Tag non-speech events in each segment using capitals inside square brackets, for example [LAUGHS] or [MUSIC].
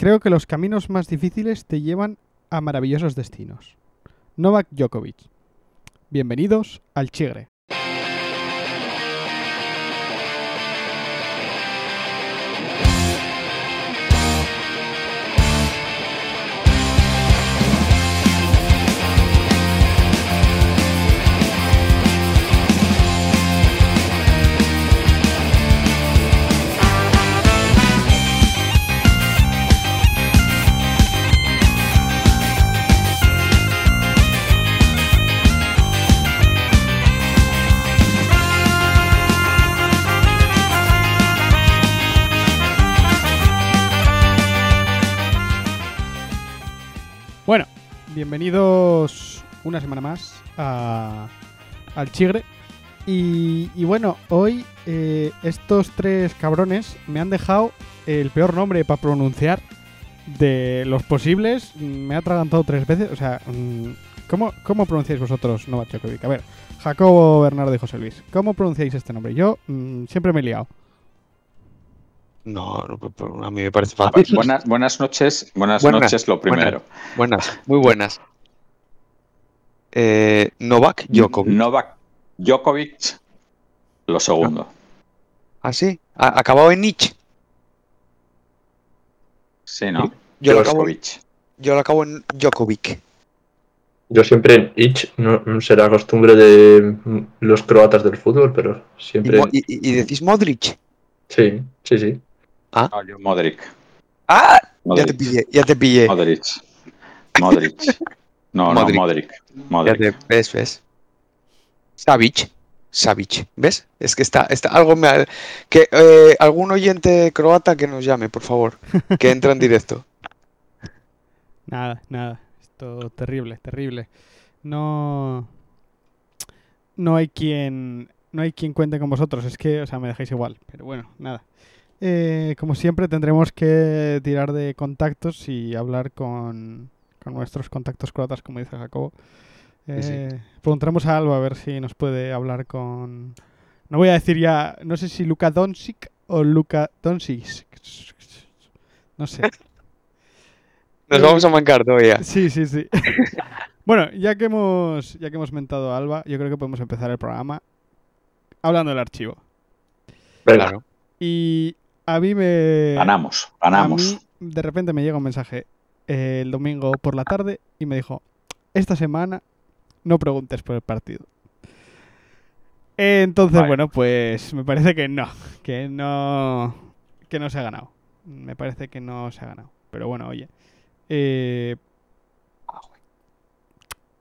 creo que los caminos más difíciles te llevan a maravillosos destinos. Novak Djokovic. Bienvenidos al Chigre. Bienvenidos una semana más a- al Chigre. Y, y bueno, hoy eh, estos tres cabrones me han dejado el peor nombre para pronunciar de los posibles. Me ha atragantado tres veces. O sea, mm, ¿cómo, cómo pronunciáis vosotros Novak Djokovic? A ver, Jacobo, Bernardo y José Luis. ¿Cómo pronunciáis este nombre? Yo mm, siempre me he liado. No, a mí me parece Ah, fácil. Buenas, buenas noches, buenas, Buenas, noches lo primero. Buenas, muy buenas. Eh, Novak Djokovic. Novak Djokovic, lo segundo. ¿Ah, sí? ¿Ha- ¿Acabado en Nietzsche? Sí, ¿no? Yo lo, acabo, Djokovic. yo lo acabo en Djokovic. Yo siempre en ich, no será costumbre de los croatas del fútbol, pero ¿Y, siempre. Mo- y- y- y decís Modric? Sí, sí, sí. No, yo Modric. ¡Ah! Ya Modric. te pillé, ya te pillé. Modric. Modric. No, Modric. no, Modric. Ya Modric. te- ¿Ves, ves? Savic. Savic. ¿Ves? Es que está, está algo me ha- que eh, algún oyente croata que nos llame, por favor. Que [LAUGHS] entra en directo. Nada, nada. Esto terrible, terrible. No. No hay quien. No hay quien cuente con vosotros. Es que, o sea, me dejáis igual. Pero bueno, nada. Eh, como siempre, tendremos que tirar de contactos y hablar con, con nuestros contactos croatas, como dice Jacobo. Sí. Eh, Preguntaremos a Alba a ver si nos puede hablar con. No voy a decir ya. No sé si Luka Doncic o Luka Doncic. No sé. [LAUGHS] Nos vamos a mancar todavía. Sí, sí, sí. [LAUGHS] bueno, ya que hemos ya que hemos mentado a Alba, yo creo que podemos empezar el programa hablando del archivo. Claro. Y a mí me Ganamos, a ganamos. mí de repente me llega un mensaje eh, el domingo por la tarde y me dijo, "Esta semana no preguntes por el partido." Entonces, Vale. bueno, pues me parece que no, que no que no se ha ganado. Me parece que no se ha ganado. Pero bueno, oye. Eh,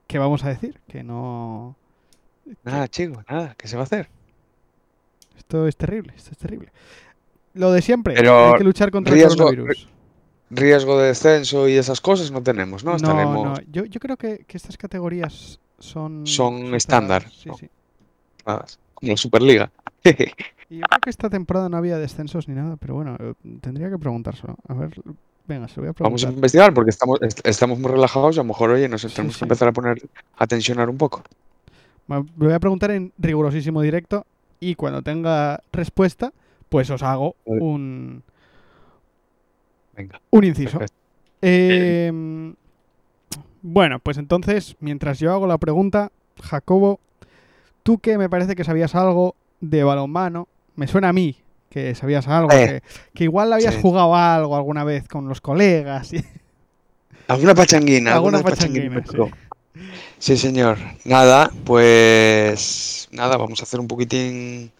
¿Qué vamos a decir? Que no. Nada, chicos, nada. ¿Qué se va a hacer? Esto es terrible, esto es terrible. Lo de siempre, Pero hay que luchar contra riesgo- el coronavirus. Riesgo de descenso y esas cosas no tenemos, ¿no? No, Estaremos. no, Yo, yo creo que, que estas categorías son... Son estándar, Sí, ¿no? sí. Como la Superliga. [LAUGHS] Y yo creo que esta temporada no había descensos ni nada, pero bueno, eh, tendría que preguntárselo. A ver, venga, se lo voy a Vamos a preguntar. investigar porque estamos, est- estamos muy relajados y a lo mejor, oye, nos Sí, tenemos sí. que empezar a poner a tensionar un poco. Lo voy a preguntar en rigurosísimo directo y cuando tenga respuesta, pues os hago un, Venga. un inciso. Eh, bueno, pues entonces, mientras yo hago la pregunta, Jacobo, tú que me parece que sabías algo de balonmano, me suena a mí que sabías algo, Eh, que, que igual habías sí. jugado algo alguna vez con los colegas. y- [LAUGHS] ¿Alguna pachanguina? Alguna ¿Alguna, pachanguina. Sí, señor. Nada, pues nada, vamos a hacer un poquitín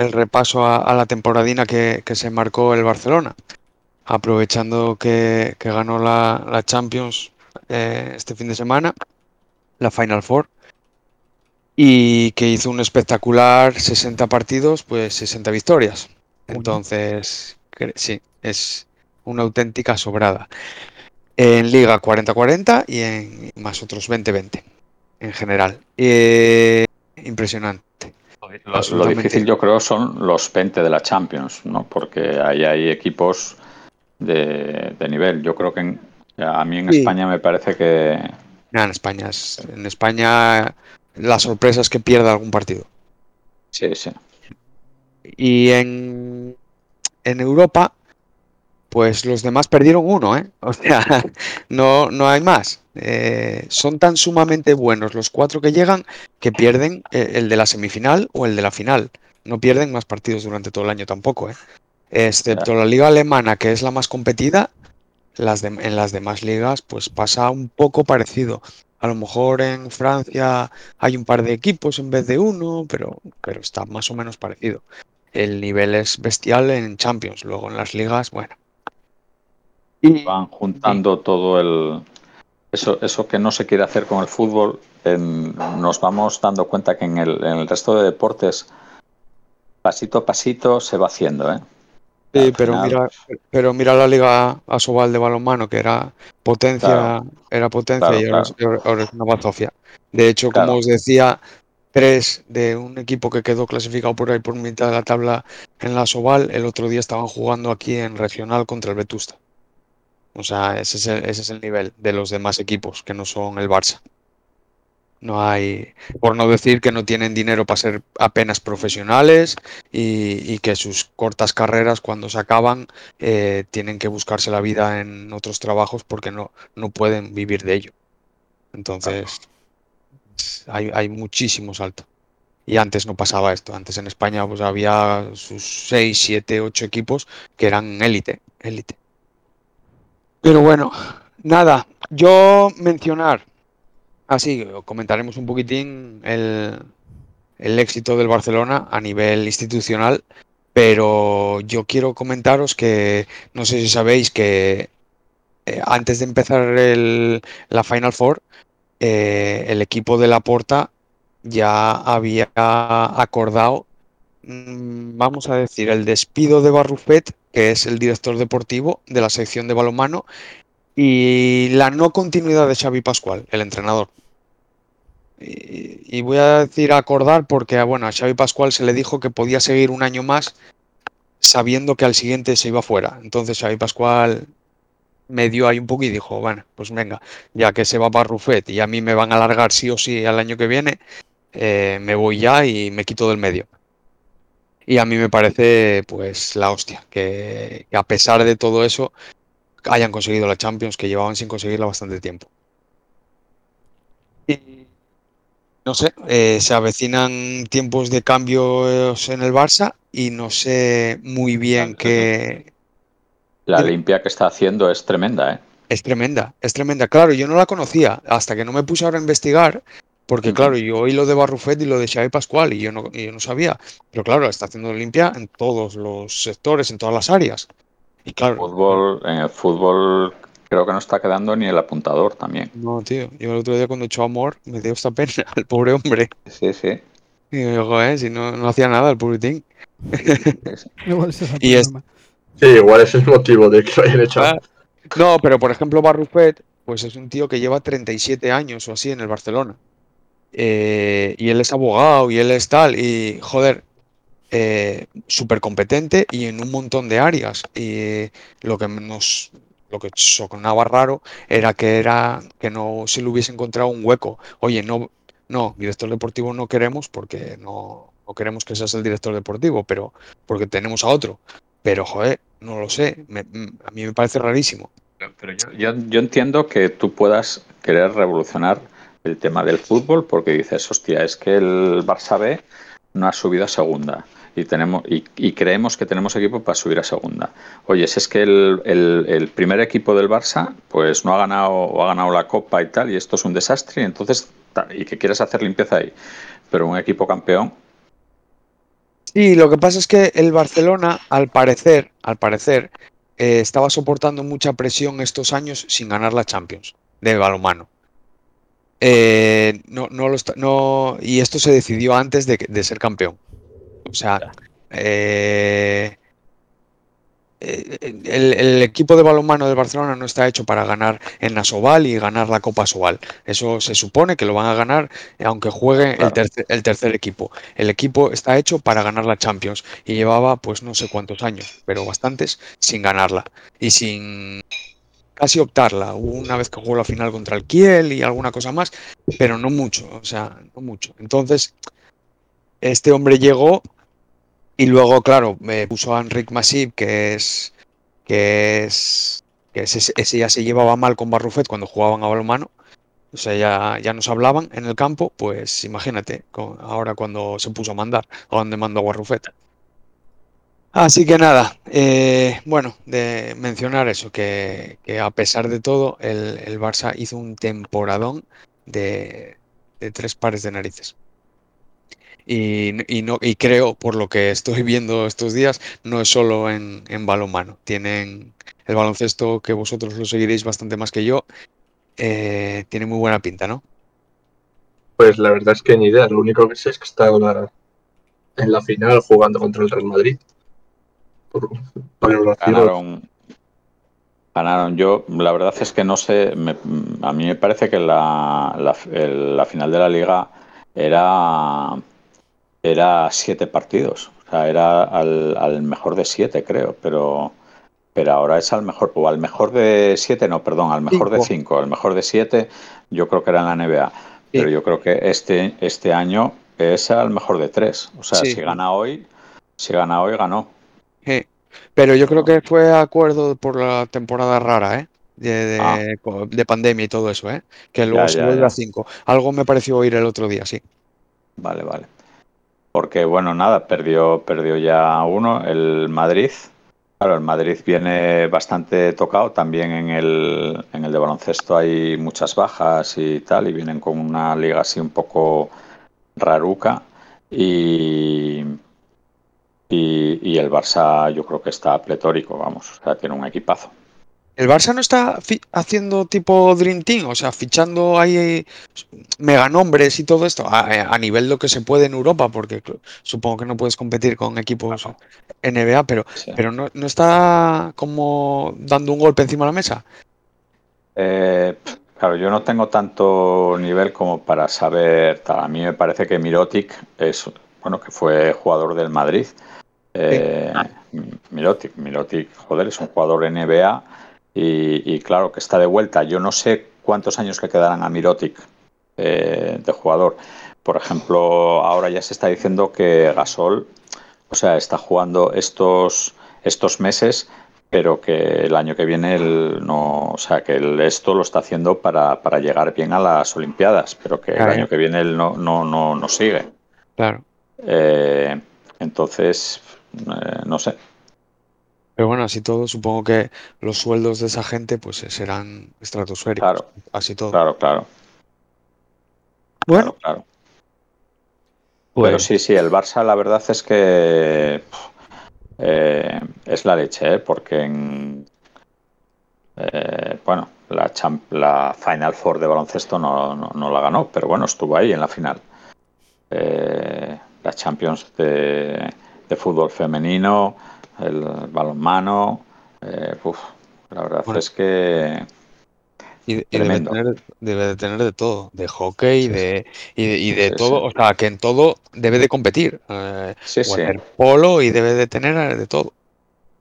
el repaso a, a la temporadina que, que se marcó el Barcelona, aprovechando que, que ganó la, la Champions eh, este fin de semana, la Final Four, y que hizo un espectacular 60 partidos, pues 60 victorias. Entonces, sí, es una auténtica sobrada. En Liga 40-40 y en más otros 20-20 en general. Eh, impresionante. Lo, difícil yo creo son los 20 de la Champions, ¿no? Porque ahí hay equipos de, de nivel. Yo creo que en- a mí en Sí. España me parece que en España, es- en España la sorpresa es que pierda algún partido. sí, sí. Y en, en Europa, pues los demás perdieron uno, ¿eh? [LAUGHS] O sea, no, no hay más. Eh, son tan sumamente buenos los cuatro que llegan que pierden eh, el de la semifinal o el de la final. No pierden más partidos durante todo el año tampoco, ¿eh? Excepto la liga alemana, que es la más competida, las de- en las demás ligas pues pasa un poco parecido. A lo mejor en Francia hay un par de equipos en vez de uno, pero, pero está más o menos parecido. El nivel es bestial en Champions, luego en las ligas, bueno. Y Van juntando todo el. Eso, eso que no se quiere hacer con el fútbol, en- nos vamos dando cuenta que en el, en el resto de deportes, pasito a pasito, se va haciendo, ¿eh? Sí, pero final- mira, pero mira la Liga Asobal de balonmano, que era potencia, Claro. era potencia Claro, y ahora, es- ahora es una bazofia. De hecho, Claro. como os decía, tres de un equipo que quedó clasificado por ahí por mitad de la tabla en la Asobal, el otro día estaban jugando aquí en regional contra el Vetusta. O sea, ese es el, ese es el nivel de los demás equipos que no son el Barça. No hay, por no decir que no tienen dinero para ser apenas profesionales y, y que sus cortas carreras cuando se acaban eh, tienen que buscarse la vida en otros trabajos porque no, no pueden vivir de ello. Entonces, hay, hay muchísimo salto. Y antes no pasaba esto. Antes en España pues había sus 6, 7, 8 equipos que eran élite, élite. Pero bueno, nada, yo mencionar, así comentaremos un poquitín el, el éxito del Barcelona a nivel institucional, pero yo quiero comentaros que no sé si sabéis que eh, antes de empezar el- la Final Four, eh, el equipo de la Porta ya había acordado, vamos a decir, el despido de Barrufet, que es el director deportivo de la sección de balonmano, y la no continuidad de Xavi Pascual, el entrenador. Y, y voy a decir acordar porque bueno, a Xavi Pascual se le dijo que podía seguir un año más sabiendo que al siguiente se iba fuera. Entonces Xavi Pascual me dio ahí un poco y dijo, bueno, pues venga, ya que se va para Rufet y a mí me van a alargar sí o sí al año que viene, eh, me voy ya y me quito del medio. Y a mí me parece pues la hostia, que, que a pesar de todo eso hayan conseguido la Champions, que llevaban sin conseguirla bastante tiempo. Y no sé, eh, se avecinan tiempos de cambios en el Barça y no sé muy bien qué, La limpia que está haciendo es tremenda, ¿eh? Es tremenda, es tremenda. Claro, yo no la conocía hasta que no me puse ahora a investigar, porque claro, yo oí lo de Barrufet y lo de Xavi Pascual y yo no, y yo no sabía. Pero claro, está haciendo limpia en todos los sectores, en todas las áreas. Y claro, Fútbol, en el fútbol creo que no está quedando ni el apuntador también. no, tío, yo el otro día cuando echó amor me dio esta pena [LAUGHS] al pobre hombre. Sí, sí. Y digo, joder, si no, no hacía nada el pobretín. [LAUGHS] Igual ese es el Y es-. Sí, igual es el motivo de que lo hayan echado. Ah, No, pero por ejemplo, Barrufet, pues es un tío que lleva 37 años o así en el Barcelona. Eh, y él es abogado y él es tal. Y joder, eh, súper competente y en un montón de áreas. Y lo que nos. Lo que sonaba raro era que era que no se le hubiese encontrado un hueco. Oye, no, no, director deportivo no queremos porque no, no queremos que seas el director deportivo, pero porque tenemos a otro. Pero, joder, no lo sé. me- a mí me parece rarísimo. Pero yo, yo, yo entiendo que tú puedas querer revolucionar el tema del fútbol porque dices, hostia, es que el Barça B no ha subido a segunda y tenemos y, y creemos que tenemos equipo para subir a segunda. Oye, si es que el, el- primer equipo del Barça pues no ha ganado o ha ganado la Copa y tal y esto es un desastre y entonces y que quieres hacer limpieza ahí. Pero un equipo campeón, Y lo que pasa es que el Barcelona, al parecer, al parecer, eh, estaba soportando mucha presión estos años sin ganar la Champions de balonmano. Eh, no, no lo está- no, y esto se decidió antes de, de ser campeón. O sea, eh, eh, el, el equipo de balonmano del Barcelona no está hecho para ganar en Asobal y ganar la Copa Asobal. Eso se supone que lo van a ganar eh, aunque juegue el, Claro. tercer, el tercer equipo. El equipo está hecho para ganar la Champions y llevaba pues no sé cuántos años, pero bastantes sin ganarla y sin casi optarla. Una vez que jugó la final contra el Kiel y alguna cosa más, pero no mucho, o sea, no mucho. Entonces, este hombre llegó y luego, claro, me puso a Enric Masip, que es que es que ese, ya se llevaba mal con Barrufet cuando jugaban a balonmano. O sea, ya, ya nos hablaban en el campo, pues imagínate, con- ahora cuando se puso a mandar, a donde mandó Barrufet. Así que nada, eh, bueno, de mencionar eso, que, que a pesar de todo, el, el Barça hizo un temporadón de, tres pares de narices. Y, no, y creo, por lo que estoy viendo estos días, no es solo en, en balonmano. Tienen el baloncesto, que vosotros lo seguiréis bastante más que yo, eh, tiene muy buena pinta, ¿no? Pues la verdad es que ni idea. Lo único que sé es que está en la final jugando contra el Real Madrid. Por, por el Rocío. Ganaron. Ganaron. Yo, la verdad es que no sé. me- a mí me parece que la, la, el- la final de la liga era. Era siete partidos. O sea, era al, al mejor de siete, creo. Pero. Pero ahora es al mejor. O al mejor de siete, no, perdón, al mejor de Cinco. Al mejor de siete, yo creo que era en la NBA. Pero yo creo que este, este año es al mejor de tres. O sea, Sí. si gana hoy, si gana hoy, ganó. Sí. Pero yo creo que fue acuerdo por la temporada rara, ¿eh? De, de- Ah. de pandemia y todo eso, ¿eh? Que luego Ya, se vuelve a 5. Algo me pareció oír el otro día, sí. Vale, vale. Porque, bueno, nada, perdió, perdió ya uno, el Madrid. Claro, el Madrid viene bastante tocado. También en el, en el de baloncesto hay muchas bajas y tal, y vienen con una liga así un poco raruca. Y, y, y el Barça yo creo que está pletórico, vamos, o sea, tiene un equipazo. El Barça no está haciendo tipo Dream Team, o sea, fichando ahí mega nombres y todo esto, a, a nivel lo que se puede en Europa, porque supongo que no puedes competir con equipos NBA, pero, Sí. pero no, no está como dando un golpe encima de la mesa. Eh, claro, yo no tengo tanto nivel como para saber. tal. A mí me parece que Mirotic es, bueno, que fue jugador del Madrid. Eh, Mirotic, Mirotic, joder, es un jugador NBA y, y claro que está de vuelta. Yo no sé cuántos años le quedarán a Mirotic eh, de jugador. Por ejemplo, ahora ya se está diciendo que Gasol, o sea, está jugando estos, estos meses pero que el año que viene él no, o sea, que él esto lo está haciendo para, para llegar bien a las Olimpiadas, pero que Claro. el año que viene él no, no, no, no sigue. Claro. Eh, entonces, eh, no sé. Pero bueno, así todo, supongo que los sueldos de esa gente pues eh, serán estratosféricos. Claro. Así todo. Claro, claro, Bueno, claro, claro. pues, Pero sí, sí, el Barça la verdad es que eh, es la leche, ¿eh? porque en, eh, bueno, la, champ- la Final Four de baloncesto no, no, no la ganó, pero bueno, estuvo ahí en la final. Eh, la Champions de, de fútbol femenino, el balonmano, eh, uf, la verdad Bueno. es que y, y debe, tener, debe de tener de todo, de hockey, Sí, de, y de, y de Sí, todo, sí. o sea, que en todo debe de competir. Eh, sí. waterpolo y debe de tener eh, de todo.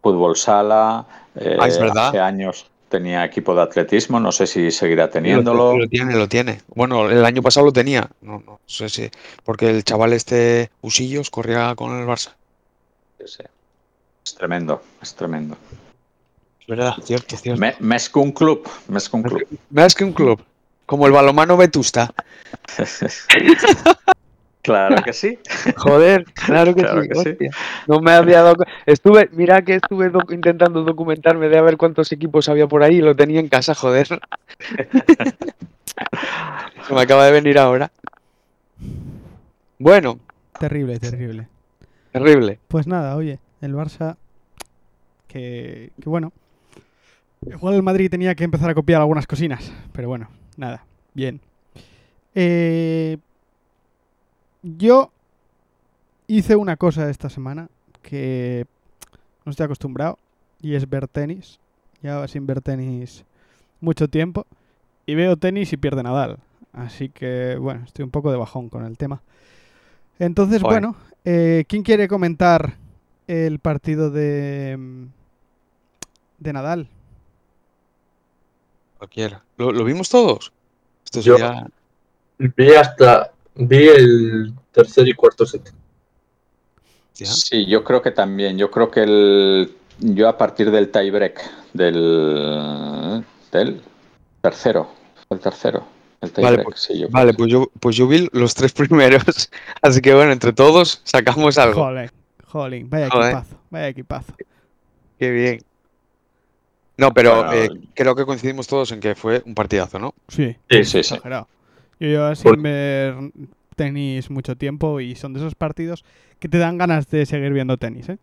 fútbol sala. eh, Ah, es verdad. Hace años tenía equipo de atletismo, no sé si seguirá Lo, teniéndolo. lo tiene, lo tiene. Bueno, el año pasado lo tenía. No, no sé si. Porque el chaval este Usillos corría con el Barça. Sí. Es tremendo, es tremendo. Es verdad, cierto, cierto. Me, més que un club, més que un club. Más que un club. Como el balomano Vetusta. [LAUGHS] claro que sí. Joder, claro que Claro sí. que sí. hostia. No me había dado. Estuve, mira que estuve doc- intentando documentarme de a ver cuántos equipos había por ahí y lo tenía en casa, joder. [LAUGHS] Se me acaba de venir ahora. Bueno, Terrible, terrible. Terrible. Pues nada, oye, el Barça, que, que bueno, igual el Madrid tenía que empezar a copiar algunas cocinas, pero bueno, nada, bien. Eh, yo hice una cosa esta semana que no estoy acostumbrado y es ver tenis. Ya sin ver tenis mucho tiempo y veo tenis y pierde Nadal. Así que bueno, estoy un poco de bajón con el tema. Entonces, Joder. bueno, eh, ¿quién quiere comentar el partido de, mm, de Nadal? Cualquiera. ¿Lo, lo vimos todos? Esto Yo- sería- Vi hasta. Vi el tercer y cuarto set. Sí, yo creo que también. Yo creo que el yo a partir del tiebreak del, del tercero, el tercero, el Vale, pues- sí, yo Vale, pues yo, pues yo vi los tres [LAUGHS] primeros. Así que bueno, entre todos sacamos algo. Jolín, jolín, vaya Joder. equipazo, vaya equipazo. Qué bien. No, pero Bueno, eh, creo que coincidimos todos en que fue un partidazo, ¿no? Sí, Sí, sí, sí. Yo llevo Por- sin ver tenis mucho tiempo y son de esos partidos que te dan ganas de seguir viendo tenis, ¿eh?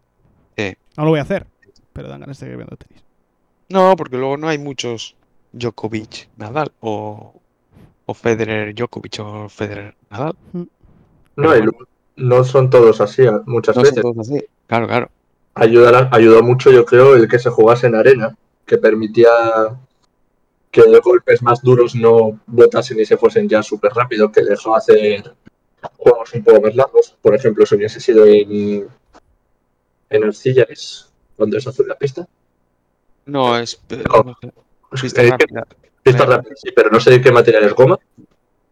Sí. No lo voy a hacer, pero dan ganas de seguir viendo tenis. No, porque luego no hay muchos Djokovic Nadal o, o Federer Djokovic o Federer Nadal. No, no son todos así muchas No son veces. todos así. Claro, claro. Ayudará- ayudó mucho, yo creo, el que se jugase en arena, que permitía que de golpes más duros no botasen y se fuesen ya súper rápido, que dejó hacer juegos un poco más largos. Por ejemplo, si hubiese sido en, en arcillares, cuando es azul la pista. No, es eh, No. pista Eh, rápida. Rápida, sí, pero no sé de qué material es goma.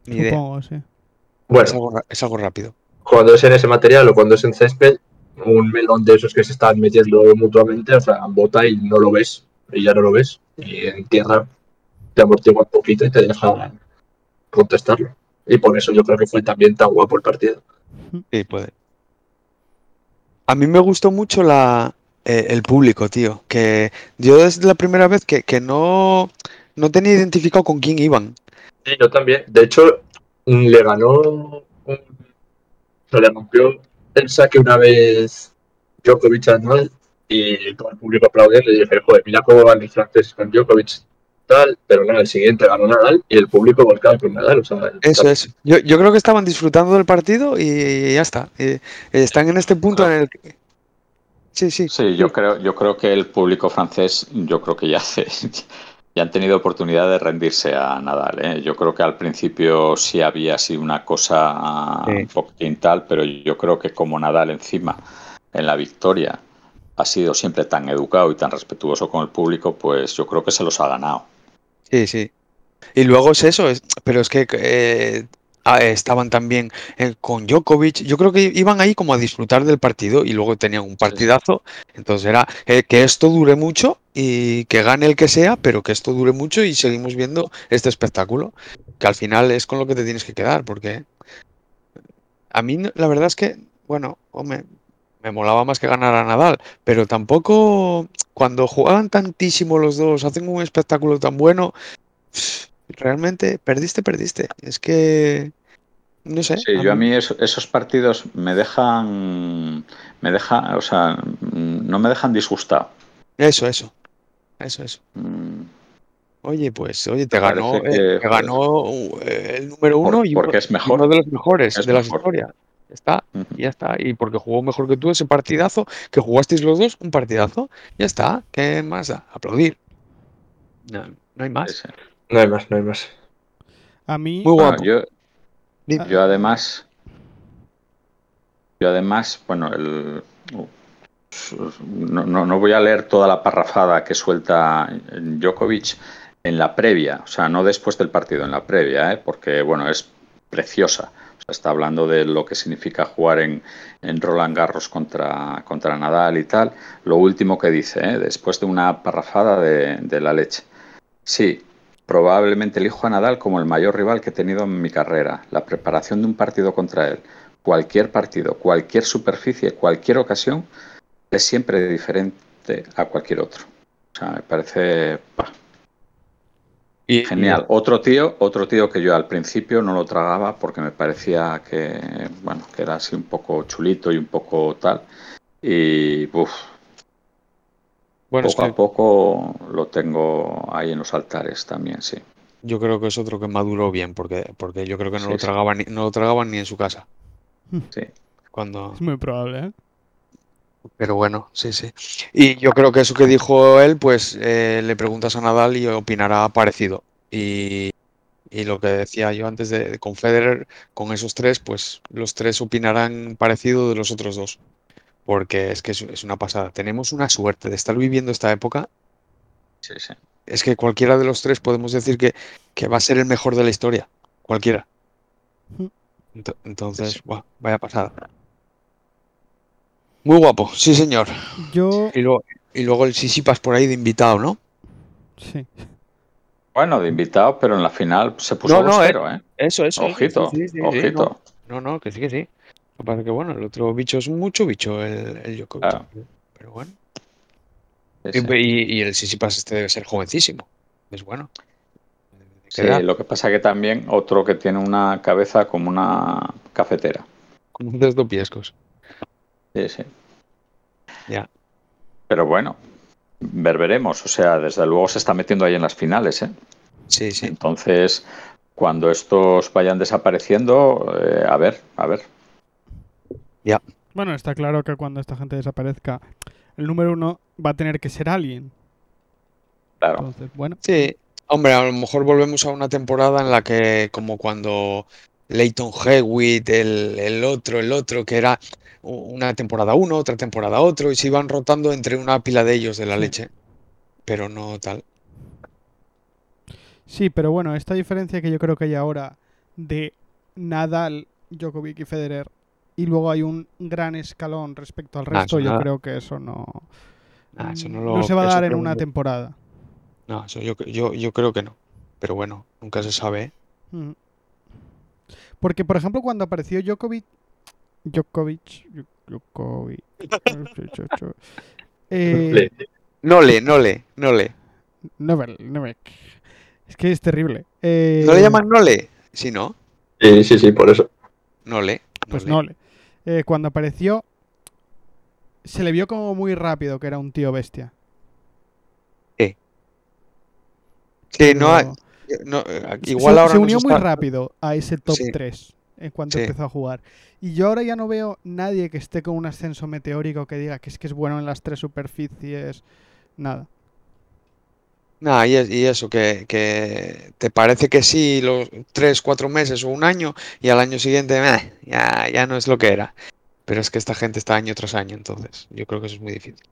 Ni idea. Supongo, sí. Bueno, Es algo, ra- es algo rápido. cuando es en ese material o cuando es en césped, un melón de esos que se están metiendo mutuamente, o sea, bota y no lo ves, y ya no lo ves, y en tierra te amortigua un poquito y te deja contestarlo. Y por eso yo creo que fue también tan guapo el partido. Sí, puede. A mí me gustó mucho la, eh, el público, tío. Que yo es la primera vez que, que no, no tenía identificado con quién iban. Sí, yo también. De hecho, mm, le ganó, se le rompió el saque una vez Djokovic a Nadal y todo el público aplaudiendo y dije, joder, mira cómo van los franceses con Djokovic tal, pero nada, el siguiente ganó Nadal y el público volcado con Nadal. O sea, Eso es. Yo, yo creo que estaban disfrutando del partido y ya está. Eh, están en este punto en el que... Sí, sí. Sí, yo creo, yo creo que el público francés, yo creo que ya [LAUGHS] hace, ya han tenido oportunidad de rendirse a Nadal. ¿eh? Yo creo que al principio sí había así una cosa Sí. un poquitín tal, pero yo creo que como Nadal encima en la victoria ha sido siempre tan educado y tan respetuoso con el público, pues yo creo que se los ha ganado. Sí, sí. Y luego es eso, es- pero es que eh, estaban también eh, con Djokovic. Yo creo que iban ahí como a disfrutar del partido y luego tenían un partidazo. Entonces era eh, que esto dure mucho y que gane el que sea, pero que esto dure mucho y seguimos viendo este espectáculo, que al final es con lo que te tienes que quedar, porque a mí la verdad es que, bueno, hombre, me molaba más que ganara Nadal, pero tampoco cuando juegan tantísimo los dos, hacen un espectáculo tan bueno, realmente perdiste, perdiste. Es que, no sé. Sí, yo a mí eso- esos partidos me dejan, me deja, o sea, no me dejan disgustado. Eso, eso. Eso, eso. Mm, Oye, pues, oye, te ganó, eh, te ganó uh, el número Por- uno y uno, es mejor. uno de los mejores Es de la mejor. historia. Ya está, ya está. Y porque jugó mejor que tú ese partidazo, que jugasteis los dos, un partidazo, ya está. ¿Qué más da? Aplaudir. No, no hay más. sí, sí. No hay más, no hay más. A mí, Muy Bueno, guapo. yo, además, yo además, bueno, el, no, no, no voy a leer toda la parrafada que suelta Djokovic en la previa, o sea, no después del partido, en la previa, ¿eh? porque bueno, es preciosa. O sea, está hablando de lo que significa jugar en, en Roland Garros contra, contra Nadal y tal. Lo último que dice, ¿eh? después de una parrafada de, de la leche. Sí, probablemente elijo a Nadal como el mayor rival que he tenido en mi carrera. La preparación de un partido contra él, cualquier partido, cualquier superficie, cualquier ocasión, es siempre diferente a cualquier otro. O sea, me parece pa, Y- y- genial. Otro tío, otro tío que yo al principio no lo tragaba porque me parecía que, bueno, que era así un poco chulito y un poco tal. Y uf, bueno, es poco que a poco lo tengo ahí en los altares también, sí. yo creo que es otro que maduró bien, porque, porque yo creo que no Sí, lo sí. tragaban ni, no lo tragaban ni en su casa. Sí. Cuando, es muy probable, ¿eh? Pero bueno, sí, sí. Y yo creo que eso que dijo él, pues eh, le preguntas a Nadal y opinará parecido. Y, y lo que decía yo antes de, de con Federer, con esos tres, pues los tres opinarán parecido de los otros dos. Porque es que es, es una pasada. Tenemos una suerte de estar viviendo esta época. Sí, sí. Es que cualquiera de los tres podemos decir que, que va a ser el mejor de la historia. Cualquiera. Ento- Entonces, buah, vaya pasada. Muy guapo, sí señor. Yo, Y luego, y luego el Sisipas por ahí de invitado, ¿no? Sí. Bueno, de invitado, pero en la final se puso No, no, 2-0, ¿eh? Eso, eso. Ojito, sí, sí, sí, sí, ojito. no, no, no, que sí, que sí. Lo que bueno, el otro bicho es mucho bicho, el, el Djokovic. Claro. Pero bueno. Sí, sí. Y, y el Sisipas este debe ser jovencísimo. Es bueno. ¿De qué Sí, edad? lo que pasa que también otro que tiene una cabeza como una cafetera. Como un desdopiescos. Sí, sí. Ya. Pero bueno, ver veremos. O sea, desde luego se está metiendo ahí en las finales, ¿eh? Sí, sí. Entonces, cuando estos vayan desapareciendo, eh, a ver, a ver. Bueno, está claro que cuando esta gente desaparezca, el número uno va a tener que ser alguien. Claro. Entonces, bueno. Sí, hombre, a lo mejor volvemos a una temporada en la que, como cuando Leighton Hewitt, el, el otro, el otro, que era una temporada uno, otra temporada otro, y se iban rotando entre una pila de ellos de la Sí. leche. Pero no tal. Sí, pero bueno, esta diferencia que yo creo que hay ahora de Nadal, Djokovic y Federer, y luego hay un gran escalón respecto al Ah, resto, yo nada. creo que eso no, Ah, eso no se va a dar en una temporada. No, eso yo, yo, yo creo que no. Pero bueno, nunca se sabe. ¿eh? Porque, por ejemplo, cuando apareció Djokovic, Djokovic, Djokovic, [LAUGHS] eh, Le- No le, no le, no. Es que es terrible. Eh, ¿No le llaman Nole? Sí, ¿no? Sí, sí, sí, por eso. Nole. Pues Nole. Eh, cuando apareció, se le vio como muy rápido que era un tío bestia. Sí, no, Pero no, eh, igual se, ahora se unió muy está- rápido a ese top Sí. 3 en cuanto Sí. empezó a jugar. Y yo ahora ya no veo nadie que esté con un ascenso meteórico que diga que es que es bueno en las tres superficies. Nada. Nah, y, es- y eso, que, que te parece que sí los tres, cuatro meses o un año y al año siguiente meh, ya, ya no es lo que era. Pero es que esta gente está año tras año, entonces yo creo que eso es muy difícil.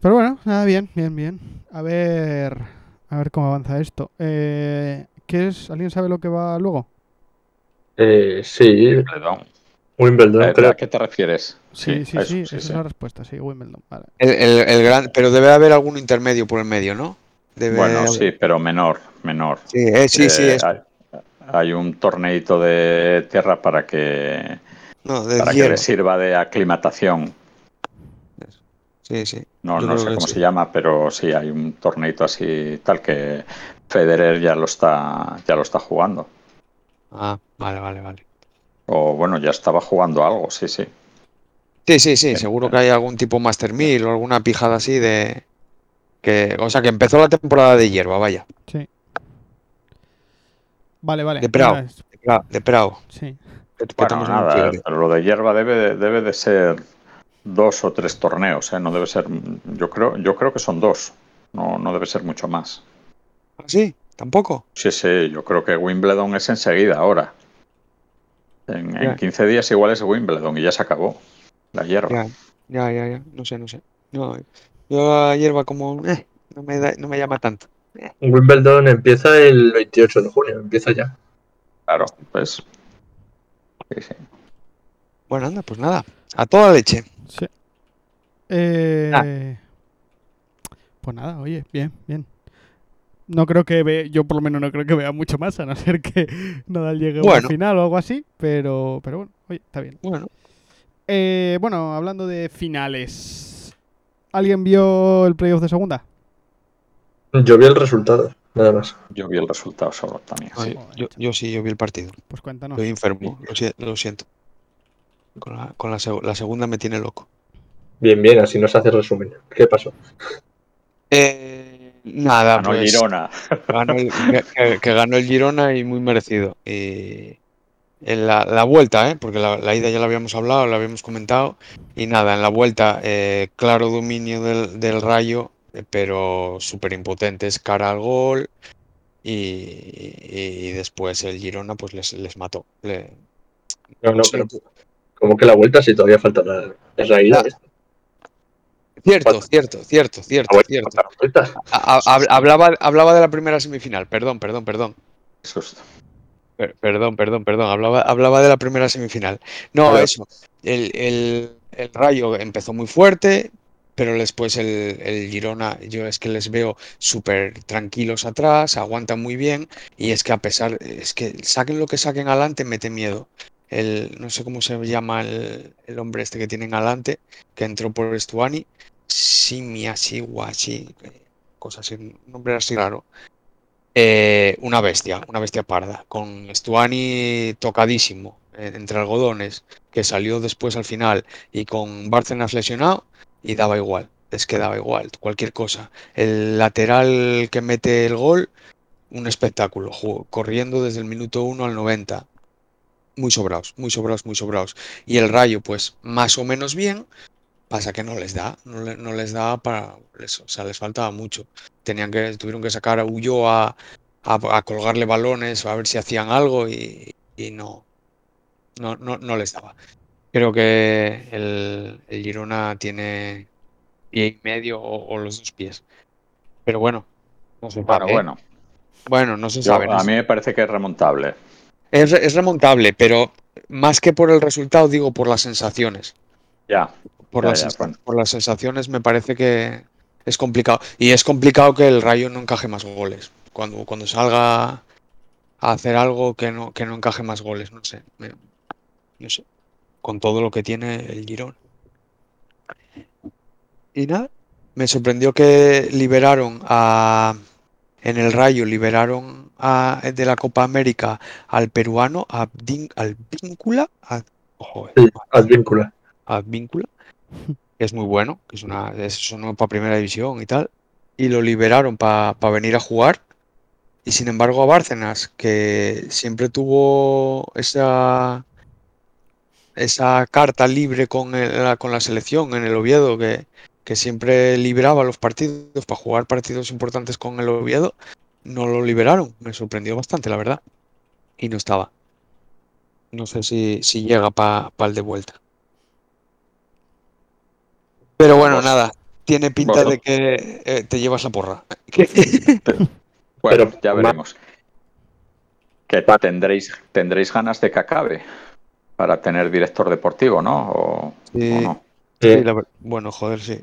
Pero bueno, nada, bien, bien, bien. A ver, a ver cómo avanza esto. Eh, ¿Qué es? ¿Alguien sabe lo que va luego? Eh, sí, Perdón. Wimbledon, ¿A creo. qué te refieres? Sí, sí, a sí, eso, esa es la respuesta, sí, Wimbledon. Vale. El, el- el gran, pero debe haber algún intermedio por el medio, ¿no? Debe Bueno, haber- sí, pero menor, menor. Sí, eh, sí, sí, Eh, es- hay, hay un torneito de tierra para que, no, de para que le sirva de aclimatación. Sí, sí. No, no sé cómo sí. se llama, pero sí hay un torneito así tal que Federer ya lo está ya lo está jugando. Ah, vale, vale, vale. O bueno, ya estaba jugando algo, sí, sí. Sí, sí, sí, seguro que hay algún tipo Master 1000 o alguna pijada así de que, o sea, que empezó la temporada de hierba, vaya, Sí. Vale, vale. De Prado. de Pra- de Prado. Sí. que- que Bueno, nada, lo de hierba debe de, debe de ser dos o tres torneos, ¿eh? No debe ser, yo creo, yo creo que son dos. No, no debe ser mucho más. ¿Ah, sí? ¿Tampoco? Sí, sí, yo creo que Wimbledon es enseguida ahora. En, en Ya. 15 días igual es Wimbledon y ya se acabó la hierba. Ya, ya, ya, ya. No sé, no sé. No, yo a hierba como eh, no me da- no me llama tanto. Wimbledon empieza el 28 de junio, empieza ya. Claro, pues. Sí, sí. Bueno, anda, pues nada. A toda leche. Sí. Eh, Ah. Pues nada, oye, bien, bien. No creo que ve, yo por lo menos no creo que vea mucho más, a no ser que [LAUGHS] Nadal llegue Bueno. final o algo así, pero, pero bueno, oye, está bien. Bueno, Eh, bueno, hablando de finales, ¿alguien vio el playoff de segunda? Yo vi el resultado, nada más. Yo vi el resultado solo también. ay, sí. yo, yo sí, yo vi el partido. Pues cuéntanos. Estoy enfermo, lo, si- lo siento. Con, la, con la segunda me tiene loco. Bien, bien, así nos hace resumen. ¿Qué pasó? Eh, nada, Ganó pues Girona. ganó el- que, ganó el Girona y muy merecido. Y en la, la vuelta, ¿eh? porque la, la ida ya la habíamos hablado, la habíamos comentado. Y nada, en la vuelta, eh, claro dominio del, del Rayo, eh, pero súper impotentes cara al gol. Y, y- y después el Girona pues les, les mató. Le- No, no, pero como que la vuelta si todavía falta la, la realidad. Ya. Cierto, cierto, cierto, La cierto, cierto. A- a- hablaba, hablaba de la primera semifinal, perdón, perdón, perdón. Susto. Per- perdón, perdón, perdón. Hablaba, hablaba de la primera semifinal. No, eso. El, el- el Rayo empezó muy fuerte, pero después el, el Girona, yo es que les veo súper tranquilos atrás, aguantan muy bien, y es que a pesar, es que saquen lo que saquen adelante, mete miedo. El, no sé cómo se llama el, el hombre este que tienen adelante, que entró por Estuani, Simia, Siwachi, cosa así, un nombre así raro. Eh, una bestia, una bestia parda, con Stuani tocadísimo eh, entre algodones, que salió después al final, y con Bárcenas lesionado, y daba igual, es que daba igual, cualquier cosa. El lateral que mete el gol, un espectáculo, ju- corriendo desde el minuto 1 al 90. Muy sobrados, muy sobrados, muy sobrados. Y el Rayo, pues más o menos bien, pasa que no les da, no, le- no les da para eso, o sea, les faltaba mucho. Tenían que, tuvieron que sacar a Ulloa a, a colgarle balones a ver si hacían algo y, y no, no, no, no les daba. Creo que el, el Girona tiene pie y medio o, o los dos pies. Pero bueno, no sabe. ¿eh? bueno. Bueno, no se sabe. a mí me parece que es remontable. Es, re- es remontable, pero más que por el resultado, digo por las sensaciones. Ya. Por, Ya, las, ya, sensa- bueno. por las sensaciones me parece que es complicado. Y es complicado que el Rayo no encaje más goles. Cuando, cuando salga a hacer algo que no, que no encaje más goles, no sé. me- no sé. Con todo lo que tiene el Girón. Y nada, me sorprendió que liberaron a. En el Rayo liberaron a, de la Copa América al peruano, a Abdín- al Víncula. a- ojo, eh, Sí, Advíncula. Advíncula, es muy bueno, que es una, es para primera división y tal, y lo liberaron para venir a jugar. Y sin embargo a Bárcenas, que siempre tuvo esa, esa carta libre con, el- la, con la selección en el Oviedo, que, que siempre libraba los partidos para jugar partidos importantes con el Oviedo, no lo liberaron. Me sorprendió bastante, la verdad. Y no estaba. No sé si, si llega para el de vuelta. Pero bueno, nada. Tiene pinta de que eh, te llevas la porra. [LAUGHS] Bueno, Pero, ya ma- veremos. Que tendréis, tendréis ganas de que acabe para tener director deportivo, ¿no? O, Sí. o no. Eh, Sí, la ver- bueno, joder, sí.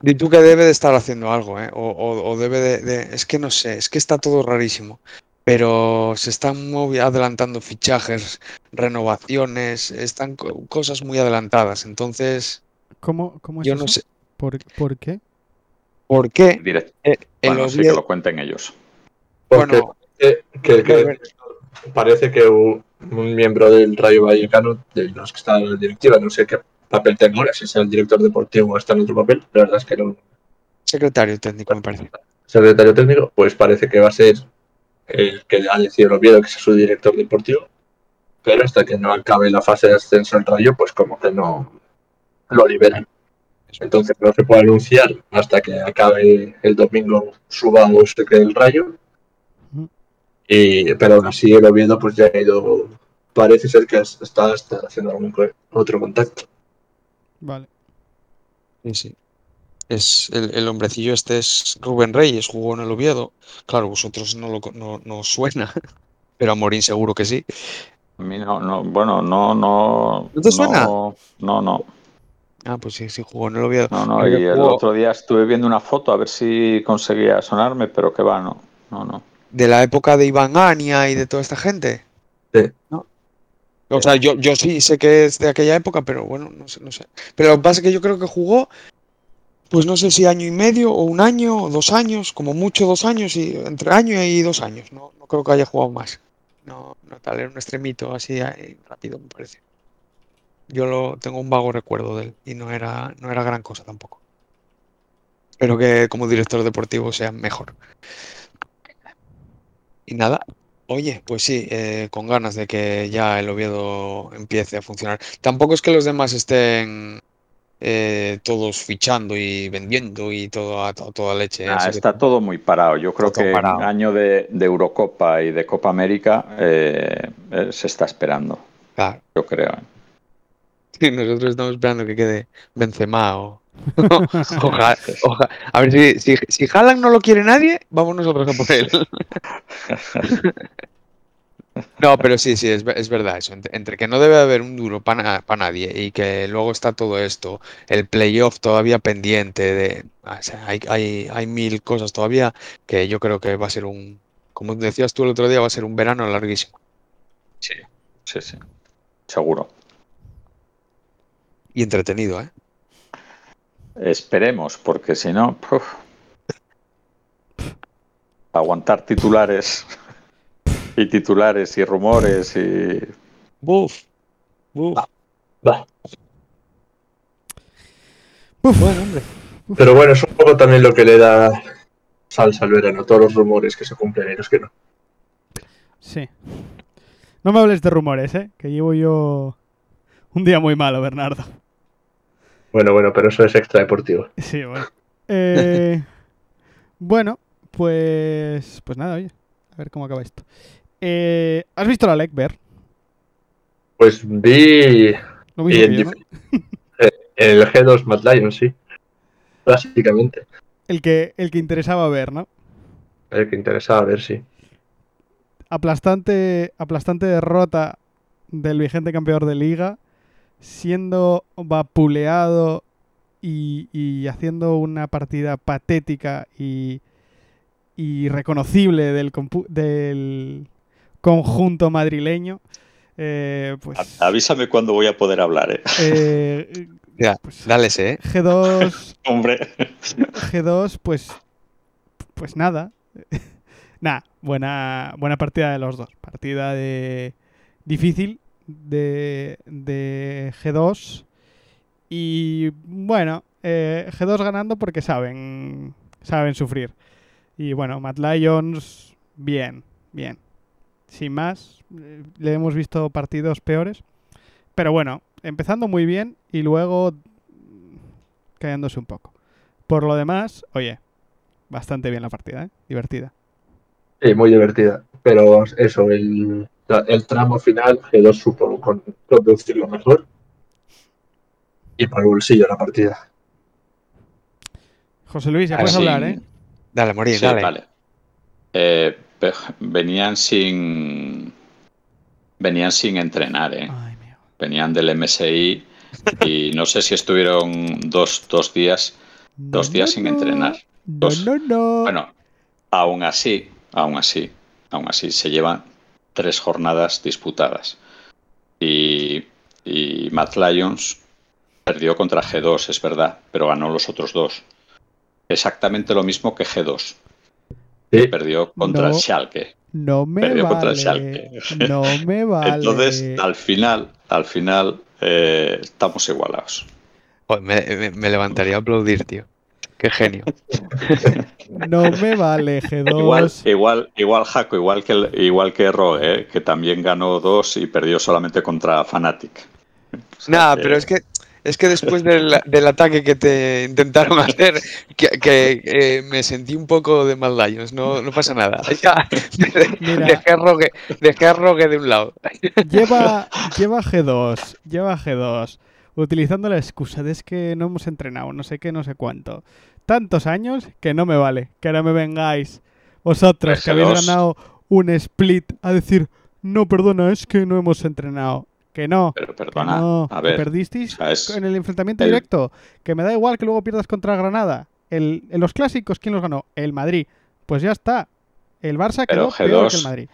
Di tú que debe de estar haciendo algo, ¿eh? O, o- o debe de, de- Es que no sé, es que está todo rarísimo. Pero se están movi- adelantando fichajes, renovaciones, están co- cosas muy adelantadas. Entonces, ¿Cómo, cómo es yo eso? no sé ¿Por, por qué? por qué Direct- eh, Bueno, sí que lo cuenten ellos. porque bueno, que, parece que un, un miembro del Rayo Vallecano, de los que están en la directiva, no sé qué papel tenga ahora, si es el director deportivo o está en otro papel, la verdad es que no, secretario técnico, me parece. secretario técnico, pues parece que va a ser el que ha decidido el Oviedo que sea su director deportivo, pero hasta que no acabe la fase de ascenso el Rayo, pues como que no lo liberan. Entonces no se puede anunciar hasta que acabe el domingo suba o se quede el Rayo. Y, pero aún así el Oviedo pues ya ha ido, parece ser que está, está haciendo algún otro contacto. Vale. Sí, sí. Es el, el hombrecillo este es Rubén Reyes, jugó en el Oviedo. Claro, vosotros no lo no, no suena, [LAUGHS] pero a Morín seguro que sí. A mí no, no, bueno, no, no. ¿No te suena? No, no, no. Ah, pues sí, sí, jugó en el Oviedo. no, no, Y el jugó otro día estuve viendo una foto a ver si conseguía sonarme, pero que va, no. No, no. de la época de Iván Ania y de toda esta gente. Sí. ¿No? O sea, yo, yo sí sé que es de aquella época, pero bueno, no sé, no sé. Pero lo que pasa es que yo creo que jugó, pues no sé si año y medio, o un año, o dos años, como mucho dos años, y entre año y dos años. No, no creo que haya jugado más. No, no tal, era un extremito así rápido, me parece. Yo lo tengo un vago recuerdo de él y no era, no era gran cosa tampoco. Espero que como director deportivo sea mejor. Y nada, oye, pues sí, eh, con ganas de que ya el Oviedo empiece a funcionar. Tampoco es que los demás estén eh, todos fichando y vendiendo y todo a, toda leche. Ah, así que- está todo muy parado. Yo creo Está todo que parado. año de, de Eurocopa y de Copa América eh, eh, se está esperando, Claro. yo creo. ¿eh? Sí, nosotros estamos esperando que quede Benzema o... [LAUGHS] Oja- oja- A ver si, si, si Haaland no lo quiere nadie, vamos nosotros a por él. [LAUGHS] No, pero sí, sí, es, es verdad eso. Entre, entre que no debe haber un duro para nadie y que luego está todo esto, el playoff todavía pendiente de... o sea, hay, hay, hay mil cosas todavía que yo creo que va a ser un... Como decías tú el otro día, va a ser un verano larguísimo. Sí, sí, sí. Seguro. Y entretenido, ¿eh? Esperemos, porque si no, puf, aguantar titulares y titulares y rumores y Buf. Buf. Va. Uf, Bueno, hombre. Pero bueno, es un poco también lo que le da salsa al verano, todos los rumores que se cumplen y los que no. Sí. No me hables de rumores, ¿eh? Que llevo yo un día muy malo, Bernardo. Bueno, bueno, pero eso es extra deportivo. [LAUGHS] Sí, bueno. Eh, [LAUGHS] bueno, pues. Pues nada, oye. A ver cómo acaba esto. Eh, ¿Has visto la LEC, Ver? Pues vi Lo mismo en yo, ¿no? dif- [LAUGHS] el G2 Mad Lions, sí. Básicamente. el, que, el que interesaba ver, ¿no? El que interesaba ver, sí. Aplastante, aplastante derrota del vigente campeón de liga, siendo vapuleado y, y haciendo una partida patética y, y reconocible del, conjunto madrileño. Eh, pues avísame cuándo voy a poder hablar, ¿eh? eh, [LAUGHS] Ya, pues, dale ¿eh? G2 [LAUGHS] Hombre. G2, pues. Pues nada. [LAUGHS] nada, buena, buena partida de los dos. Partida de. difícil de, de G2. Y bueno, eh, G2 ganando porque saben. saben sufrir. Y bueno, Mad Lions, bien, bien. Sin más, eh, le hemos visto partidos peores. Pero bueno, empezando muy bien y luego cayéndose un poco. Por lo demás, oye, bastante bien la partida, ¿eh? Divertida. Sí, muy divertida. Pero eso, el, el tramo final, G2 supo con, conducirlo mejor. Y para el bolsillo la partida. José Luis, ya puedes hablar, ¿eh? Dale, Morín, Sí, dale. vale. Eh, pe- venían sin venían sin entrenar, ¿eh? Ay, mío. Venían del MSI y no sé si estuvieron dos, dos días, dos días no, sin no. entrenar. No, Dos. no, no. Bueno, aún así, aún así, aún así, se llevan tres jornadas disputadas. Y, y Mad Lions perdió contra G2, es verdad, pero ganó los otros dos. Exactamente lo mismo que G2. Sí, Perdió contra No. el Schalke. no me perdió contra el vale. Schalke. No [LAUGHS] me vale. Entonces, al final, al final, eh, estamos igualados. Me, me- me levantaría a aplaudir, tío. Qué genio. [LAUGHS] No me vale, G2. [LAUGHS] Igual, igual, igual Jaco, igual que el- igual que Rogue, eh, que también ganó dos y perdió solamente contra Fnatic. O sea Nada, que- pero es que es que después del, del ataque que te intentaron [LAUGHS] hacer, que, que, eh, me sentí un poco de Mad Lions, no, no pasa nada. [LAUGHS] Ya, Mira. dejé, a Rogue, dejé a Rogue de un lado. Lleva, lleva G2, lleva G2, utilizando la excusa de es que no hemos entrenado, no sé qué, no sé cuánto. Tantos años que no me vale, que ahora me vengáis vosotros que habéis G2. ganado un split a decir, no, perdona, es que no hemos entrenado. Que no, Pero que perdona, no, a que ver, perdisteis en el enfrentamiento el- directo, que me da igual que luego pierdas contra Granada. El, en los clásicos, ¿quién los ganó? El Madrid. Pues ya está. El Barça Pero quedó peor G2 que el Madrid.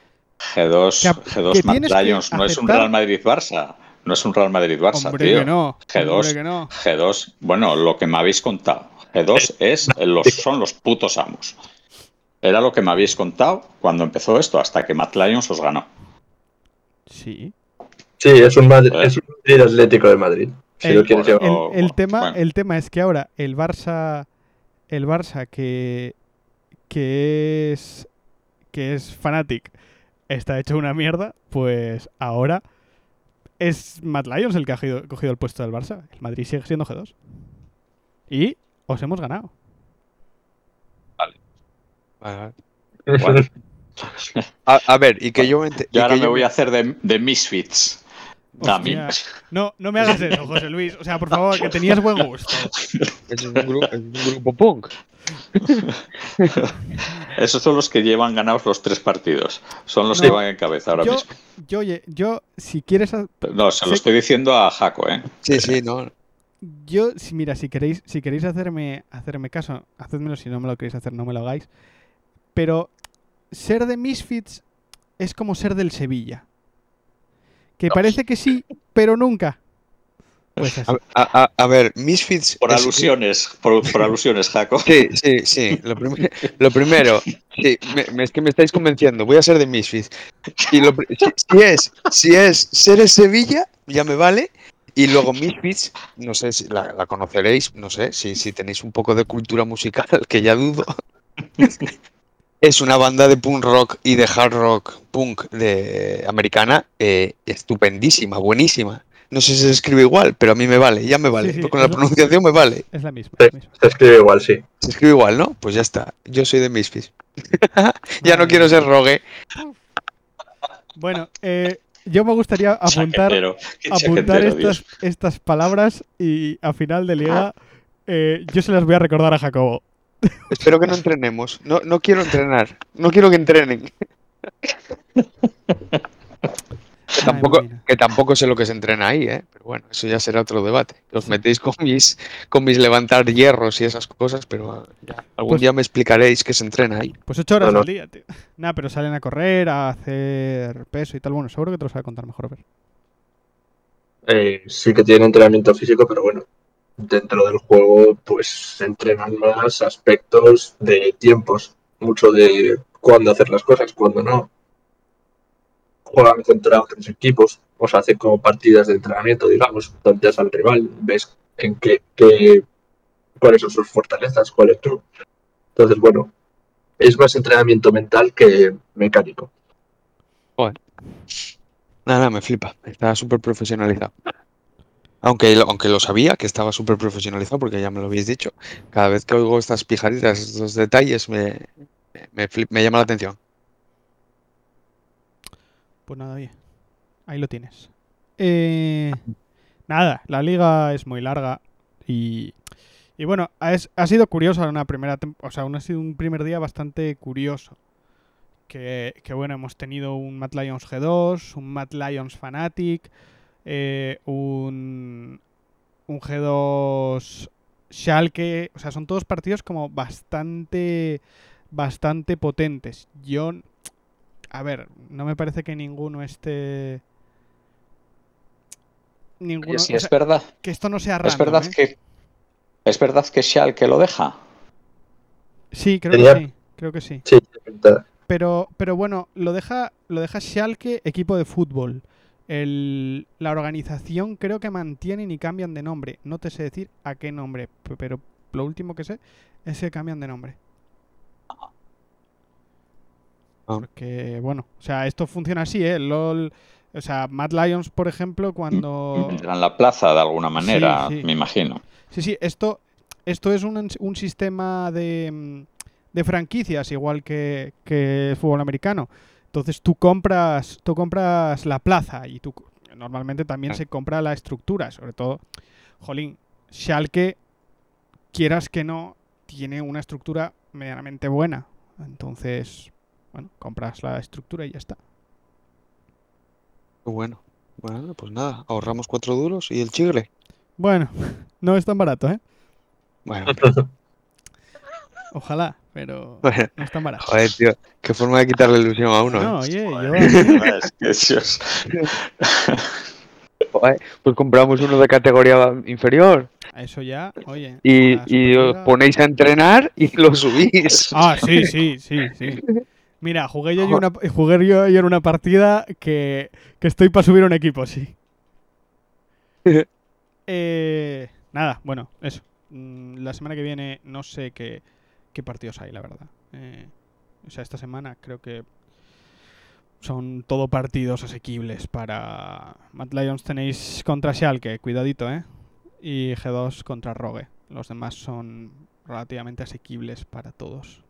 G2, que a- G2 que Mad Lions no es un Real Madrid-Barça. No es un Real Madrid-Barça, tío. que no. G2. Hombre que no. G2, bueno, lo que me habéis contado. G2 es los, son los putos amos. Era lo que me habéis contado cuando empezó esto, hasta que Mad Lions os ganó. Sí. sí es, un Madrid, Joder. es un Madrid Atlético de Madrid. Si El- lo quieres el- llevar. El, el bueno, tema, bueno. el tema es que ahora el Barça, el Barça que, que es que es Fanatic está hecho una mierda, pues ahora es Matt Lyons el que ha cogido, cogido el puesto del Barça. El Madrid sigue siendo G2. Y os hemos ganado. Vale, Bueno. [LAUGHS] A, a ver, y que yo me ente- y yo ahora que me yo voy a hacer de, de Misfits. También. No, no me hagas eso, José Luis. O sea, por favor, que tenías buen gusto. Es un, grupo, es un grupo punk. [LAUGHS] Esos son los que llevan ganados los tres partidos. Son los No. que van en cabeza ahora Yo, mismo. yo, yo, si quieres, No, se lo sé- estoy diciendo a Jaco, ¿eh? Sí, sí, no. Yo, si, mira, si queréis, si queréis hacerme, hacerme caso, hacedmelo. Si no me lo queréis hacer, no me lo hagáis. Pero ser de Misfits es como ser del Sevilla. Que No. parece que sí, pero nunca. Pues así. A, a- ver, Misfits. Por es- alusiones, por, por alusiones, Jaco. Sí, sí, sí. Lo, prim- lo primero, sí, me- me- es que me estáis convenciendo. Voy a ser de Misfits. Y lo pri- si, si es, si es ser el Sevilla, ya me vale. Y luego Misfits, no sé si la, la conoceréis, no sé si, si tenéis un poco de cultura musical, [LAUGHS] que ya dudo. [LAUGHS] Es una banda de punk rock y de hard rock punk de americana eh, estupendísima, buenísima. No sé si se escribe igual, pero a mí me vale, ya me vale. sí, Con la pronunciación me vale. Es la misma. Misma. Se escribe igual, sí. Se escribe igual, ¿no? Pues ya está. Yo soy de Misfits. [LAUGHS] ya no quiero ser rogue. Bueno, eh, yo me gustaría [LAUGHS] apuntar, Chaquetero, apuntar chaquetero, estas, estas palabras y a final de liga eh, yo se las voy a recordar a Jacobo. [LAUGHS] Espero que no entrenemos. No, no quiero entrenar. No quiero que entrenen. [LAUGHS] Que tampoco, que tampoco sé lo que se entrena ahí, ¿eh? Pero bueno, eso ya será otro debate. Os metéis con mis, con mis levantar hierros y esas cosas, pero ya, algún Pues- día me explicaréis qué se entrena ahí. Pues ocho horas No, no. al día, tío. Nada, pero salen a correr, a hacer peso y tal. Bueno, seguro que te lo sabe contar mejor. A ver. Eh, sí que tiene entrenamiento físico, pero bueno, dentro del juego pues se entrenan más aspectos de tiempos, mucho de cuándo hacer las cosas, cuándo no. Juegan contra otros equipos, o sea, hacen como partidas de entrenamiento, digamos, tanteas al rival, ves en qué, qué- cuáles son sus fortalezas, cuáles no. Entonces, bueno, es más entrenamiento mental que mecánico. Nada, me flipa. Está súper profesionalizado. Aunque, aunque lo sabía que estaba súper profesionalizado, porque ya me lo habéis dicho. Cada vez que oigo estas pijaritas, estos detalles, me, me, flip- me llama la atención. Pues nada, oye. Ahí lo tienes. Eh, nada, la liga es muy larga y, y bueno, ha, sido curioso una primera, o sea, un- ha sido un primer día bastante curioso. Que, que bueno, hemos tenido un Mad Lions G2, un Mad Lions Fanatic, eh, un, un G2 Schalke, o sea, son todos partidos como bastante, bastante potentes. Yo, a ver, no me parece que ninguno esté... Ninguno, Oye, sí, o es sea, verdad. que esto no sea Es random, verdad ¿eh? que. Es verdad que Schalke lo deja. Sí, creo Tenía- que sí, creo que sí. Sí, pinta. Pero, pero bueno, lo deja, lo deja Schalke equipo de fútbol. El- la organización creo que mantienen y cambian de nombre. No te sé decir a qué nombre, pero lo último que sé es que cambian de nombre. Ah. Porque, bueno, o sea, esto funciona así, ¿eh? LOL, o sea, Mad Lions, por ejemplo, cuando... Tendrán la plaza de alguna manera, sí. me imagino. Sí, sí, esto, esto es un, un sistema de, mm, de franquicias, igual que, que el fútbol americano. Entonces tú compras, tú compras la plaza y tú normalmente también Ah. se compra la estructura, sobre todo, jolín, Schalke, quieras que no, tiene una estructura medianamente buena. Entonces, bueno, compras la estructura y ya está. Qué bueno. Bueno, pues nada, ahorramos cuatro duros y el chigre. Bueno, [LAUGHS] no es tan barato, ¿eh? Bueno, [LAUGHS] Ojalá, pero bueno, no es tan barato. joder, tío, qué forma de quitarle ilusión a uno. No, ¿eh? oye, yo... Es que Dios. [LAUGHS] Joder, pues compramos uno de categoría inferior Eso ya, oye. y, os ponéis a entrenar y lo subís. Ah, sí, sí, sí, sí. Mira, jugué yo, una, jugué yo ayer una partida que, que estoy para subir un equipo, sí. [LAUGHS] Eh, nada, bueno, eso. Mm, La semana que viene no sé qué, qué partidos hay, la verdad. Eh, o sea, esta semana creo que son todo partidos asequibles para... Mad Lions tenéis contra Schalke, cuidadito, ¿eh? Y G2 contra Rogue. Los demás son relativamente asequibles para todos.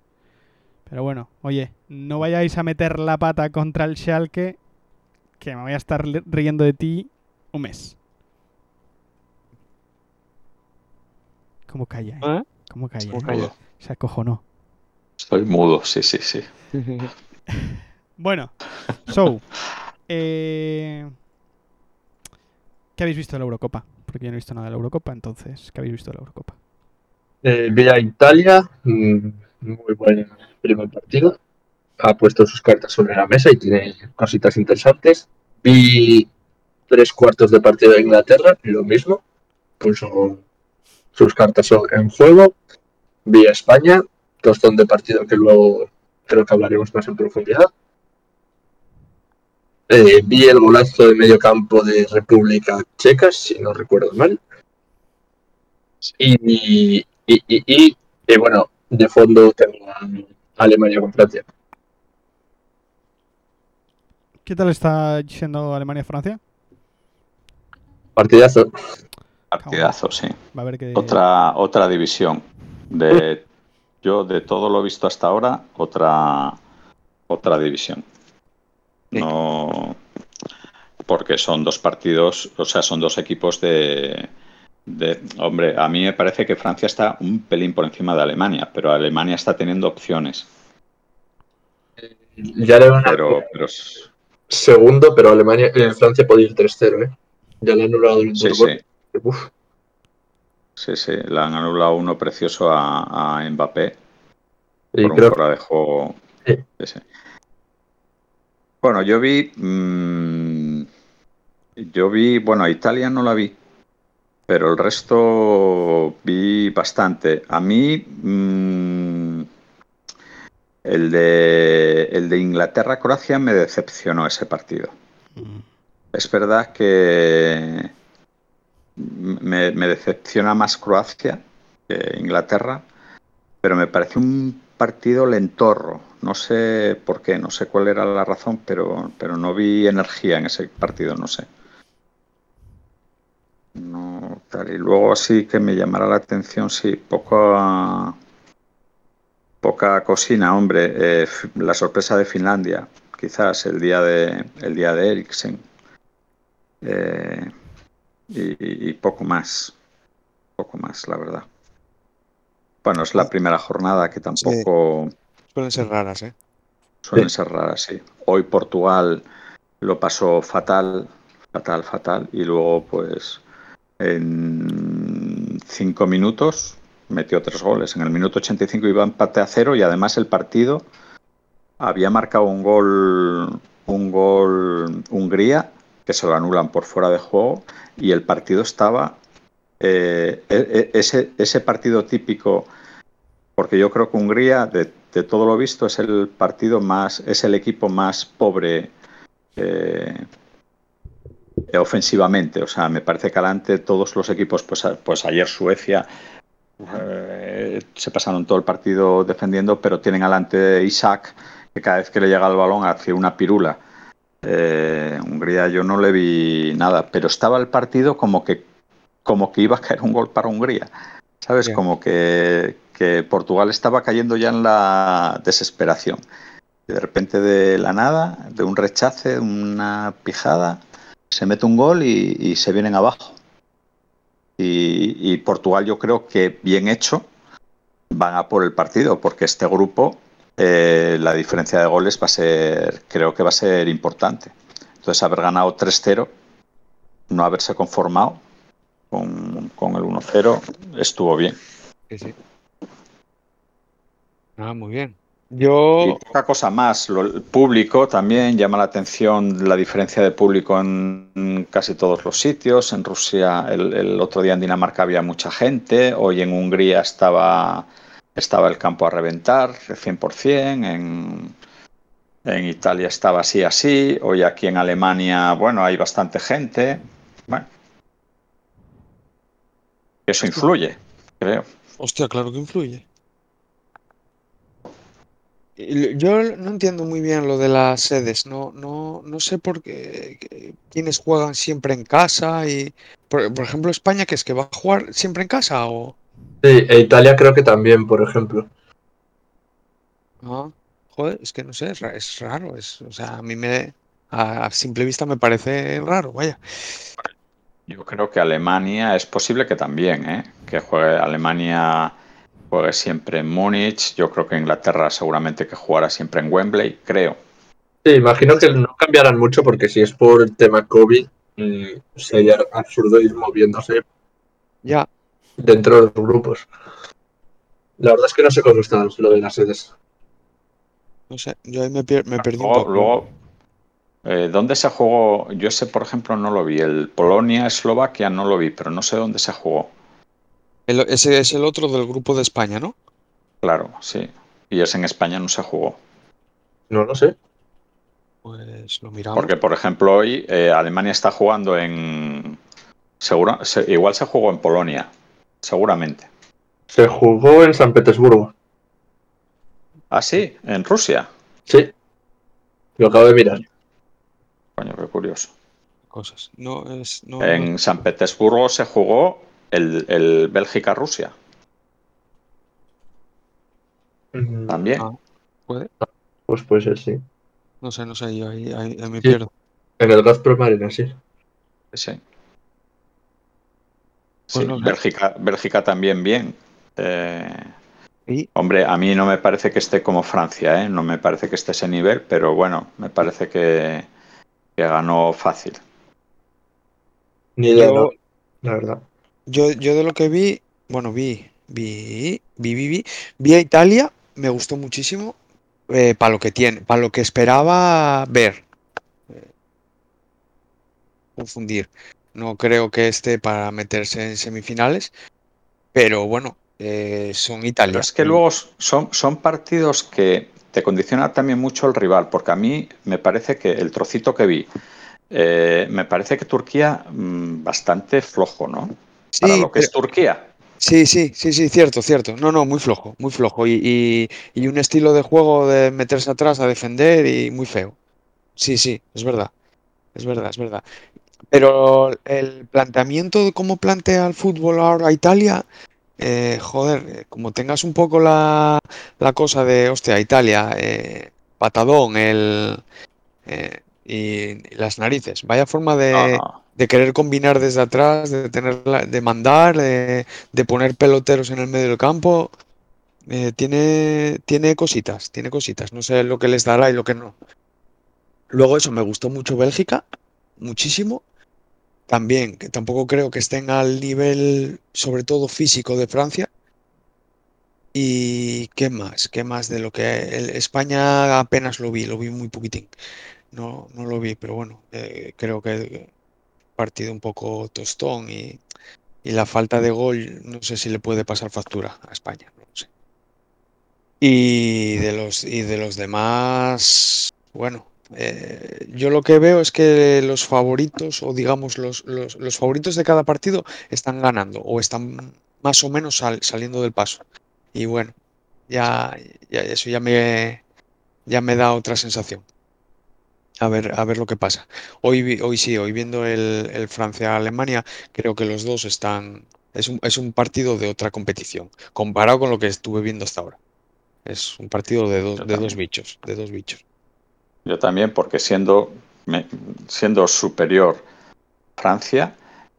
Pero bueno, oye, no vayáis a meter la pata contra el Schalke, que me voy a estar riendo de ti un mes. ¿Cómo calla, eh? ¿Eh? ¿Cómo calla? ¿Cómo eh? calla? Se acojonó. Estoy mudo, sí, sí, sí. [LAUGHS] Bueno, so, eh, ¿qué habéis visto de la Eurocopa? Porque yo no he visto nada de la Eurocopa, entonces, ¿qué habéis visto de la Eurocopa? Eh, vi a Italia, mm, muy buen primer partido. Ha puesto sus cartas sobre la mesa y tiene cositas interesantes. Vi tres cuartos de partido de Inglaterra, lo mismo. Puso sus cartas en juego. Vi a España, tostón de partido que luego creo que hablaremos más en profundidad. Eh, vi el golazo de medio campo de República Checa, si no recuerdo mal. Y, y, y, y- y, bueno, de fondo tengo Alemania con Francia. ¿Qué tal está siendo Alemania-Francia? Partidazo. Partidazo, sí. Va a haber que... Otra, otra división. De, yo, de todo lo visto hasta ahora, otra, otra división. No. Porque son dos partidos, o sea, son dos equipos de, de. Hombre, a mí me parece que Francia está un pelín por encima de Alemania, pero Alemania está teniendo opciones. Ya le van a Pero, segundo, pero Alemania, eh, Francia puede ir 3-0, ¿eh? Ya le han anulado el sí, sí. Uf, Sí, sí, le han anulado uno precioso a, a Mbappé y por un creo fuera de juego. Sí. Sí, sí. Bueno, yo vi. mm, yo vi. Bueno, Italia no la vi. Pero el resto vi bastante. A mí. mm, el de, el de Inglaterra-Croacia me decepcionó ese partido. Mm, Es verdad que me, me decepciona más Croacia que Inglaterra, pero me pareció un partido lentorro. No sé por qué, no sé cuál era la razón, pero, pero no vi energía en ese partido, no sé. No, tal. Y luego sí que me llamará la atención, sí, poca, poca cocina, hombre. Eh, la sorpresa de Finlandia, quizás el día de, el día de Eriksen. Eh, y, y poco más. Poco más, la verdad. Bueno, es la primera jornada que tampoco Suelen ser raras, ¿eh? suelen ser raras, sí. Hoy Portugal lo pasó fatal, fatal, fatal. Y luego, pues, en cinco minutos metió tres goles. En el minuto 85 iba empate a cero y además el partido había marcado un gol, un gol Hungría, que se lo anulan por fuera de juego, y el partido estaba eh, e- e- ese, ese partido típico, porque yo creo que Hungría, de, todo lo visto, es el partido más, es el equipo más pobre eh, ofensivamente. O sea, me parece que adelante todos los equipos, pues, pues ayer Suecia eh, se pasaron todo el partido defendiendo, pero tienen adelante Isaac, que cada vez que le llega el balón hace una pirula. Eh, Hungría yo no le vi nada, pero estaba el partido como que como que iba a caer un gol para Hungría. ¿Sabes? Ya. Como que, que Portugal estaba cayendo ya en la desesperación. Y de repente de la nada, de un rechace, una pijada, se mete un gol y, se vienen abajo. Y, y Portugal yo creo que bien hecho van a por el partido, porque este grupo eh, la diferencia de goles va a ser, creo que va a ser importante. Entonces haber ganado 3-0, no haberse conformado con, con el 1-0, estuvo bien. Sí, sí. Ah, muy bien. Yo. Y poca cosa más. Lo- el público también llama la atención la diferencia de público en casi todos los sitios. En Rusia, el, el otro día en Dinamarca había mucha gente. Hoy en Hungría estaba, estaba el campo a reventar, 100%. En, en Italia estaba así, así. Hoy aquí en Alemania, bueno, hay bastante gente. Bueno, eso influye, creo. Hostia, claro que influye. Yo no entiendo muy bien lo de las sedes. No, no, no sé por qué quiénes juegan siempre en casa y. Por, por ejemplo, España, que es que va a jugar siempre en casa o. Sí, e Italia creo que también, por ejemplo. Ah, joder, es que no sé, es, ra- es raro. Es, o sea, a mí me. A, a simple vista me parece raro, vaya. Yo creo que Alemania es posible que también, ¿eh? que juegue Alemania juegue siempre en Múnich. Yo creo que Inglaterra seguramente que jugará siempre en Wembley, creo. Sí, imagino que no cambiarán mucho porque si es por el tema COVID, mm, sería absurdo ir moviéndose Ya, dentro de los grupos. La verdad es que no sé cómo está lo de las sedes. no sé, yo ahí me, pier- me perdí un Luego, poco. luego, eh, ¿dónde se jugó? Yo ese, por ejemplo, no lo vi. El Polonia-Eslovaquia no lo vi, pero no sé dónde se jugó. El- ese es el otro del grupo de España, ¿no? Claro, sí. Y ese en España no se jugó. No lo sé. Pues lo miramos. Porque, por ejemplo, hoy eh, Alemania está jugando en. Seguro, se- igual se jugó en Polonia, seguramente. Se jugó en San Petersburgo. Ah, sí, en Rusia. Sí. Lo acabo de mirar. Coño, qué curioso. Cosas. No es. No, En San Petersburgo se jugó el, el Bélgica-Rusia también. Ah. puede. Pues puede ser, sí. No sé, no sé, yo ahí, ahí- ahí me Sí. pierdo. En el Gazprom Arena, sí. Sí. Sí, no sé. Bélgica, Bélgica también bien. Eh, Y hombre, a mí no me parece que esté como Francia, ¿eh? no me parece que esté ese nivel, pero bueno, me parece que, que ganó fácil. Ni idea, Yo- no, la verdad. Yo, yo de lo que vi, bueno, vi, vi, vi, vi, vi, a Italia, me gustó muchísimo, para lo que tiene, para lo que esperaba ver. Eh, confundir. No creo que esté para meterse en semifinales, pero bueno, eh, son Italia. Pero es que luego son, son partidos que te condiciona también mucho el rival, porque a mí me parece que el trocito que vi, eh, me parece que Turquía mm, bastante flojo, ¿no? Para Sí, lo que es Turquía. Sí, sí, sí, sí, cierto, cierto. No, no, muy flojo, muy flojo. Y, y- y un estilo de juego de meterse atrás a defender y muy feo. Sí, sí, es verdad. Es verdad, es verdad. Pero el planteamiento de cómo plantea el fútbol ahora Italia, eh, joder, eh, como tengas un poco la, la cosa de, hostia, Italia, eh, patadón, el, eh, y las narices. Vaya forma de, No, no. De querer combinar desde atrás, de tener la- de mandar, de, poner peloteros en el medio del campo. Eh, tiene, tiene cositas, tiene cositas. No sé lo que les dará y lo que no. Luego eso, me gustó mucho Bélgica, muchísimo. También, que tampoco creo que estén al nivel, sobre todo físico, de Francia. ¿Y qué más? ¿Qué más de lo que el- España apenas lo vi, lo vi muy poquitín. No, no lo vi, pero bueno, eh, creo que partido un poco tostón y, y la falta de gol, no sé si le puede pasar factura a España. Y de los, y de los demás, bueno, eh, yo lo que veo es que los favoritos, o digamos los, los, los favoritos de cada partido están ganando o están más o menos sal- saliendo del paso. Y bueno, ya, ya eso ya me, ya me da otra sensación. A ver, a ver lo que pasa. Hoy, vi- hoy sí, hoy viendo el, el Francia-Alemania, creo que los dos están. Es un, es un partido de otra competición, comparado con lo que estuve viendo hasta ahora. Es un partido de dos, Yo de dos también. bichos, de dos bichos. Yo también, porque siendo, me- siendo superior Francia,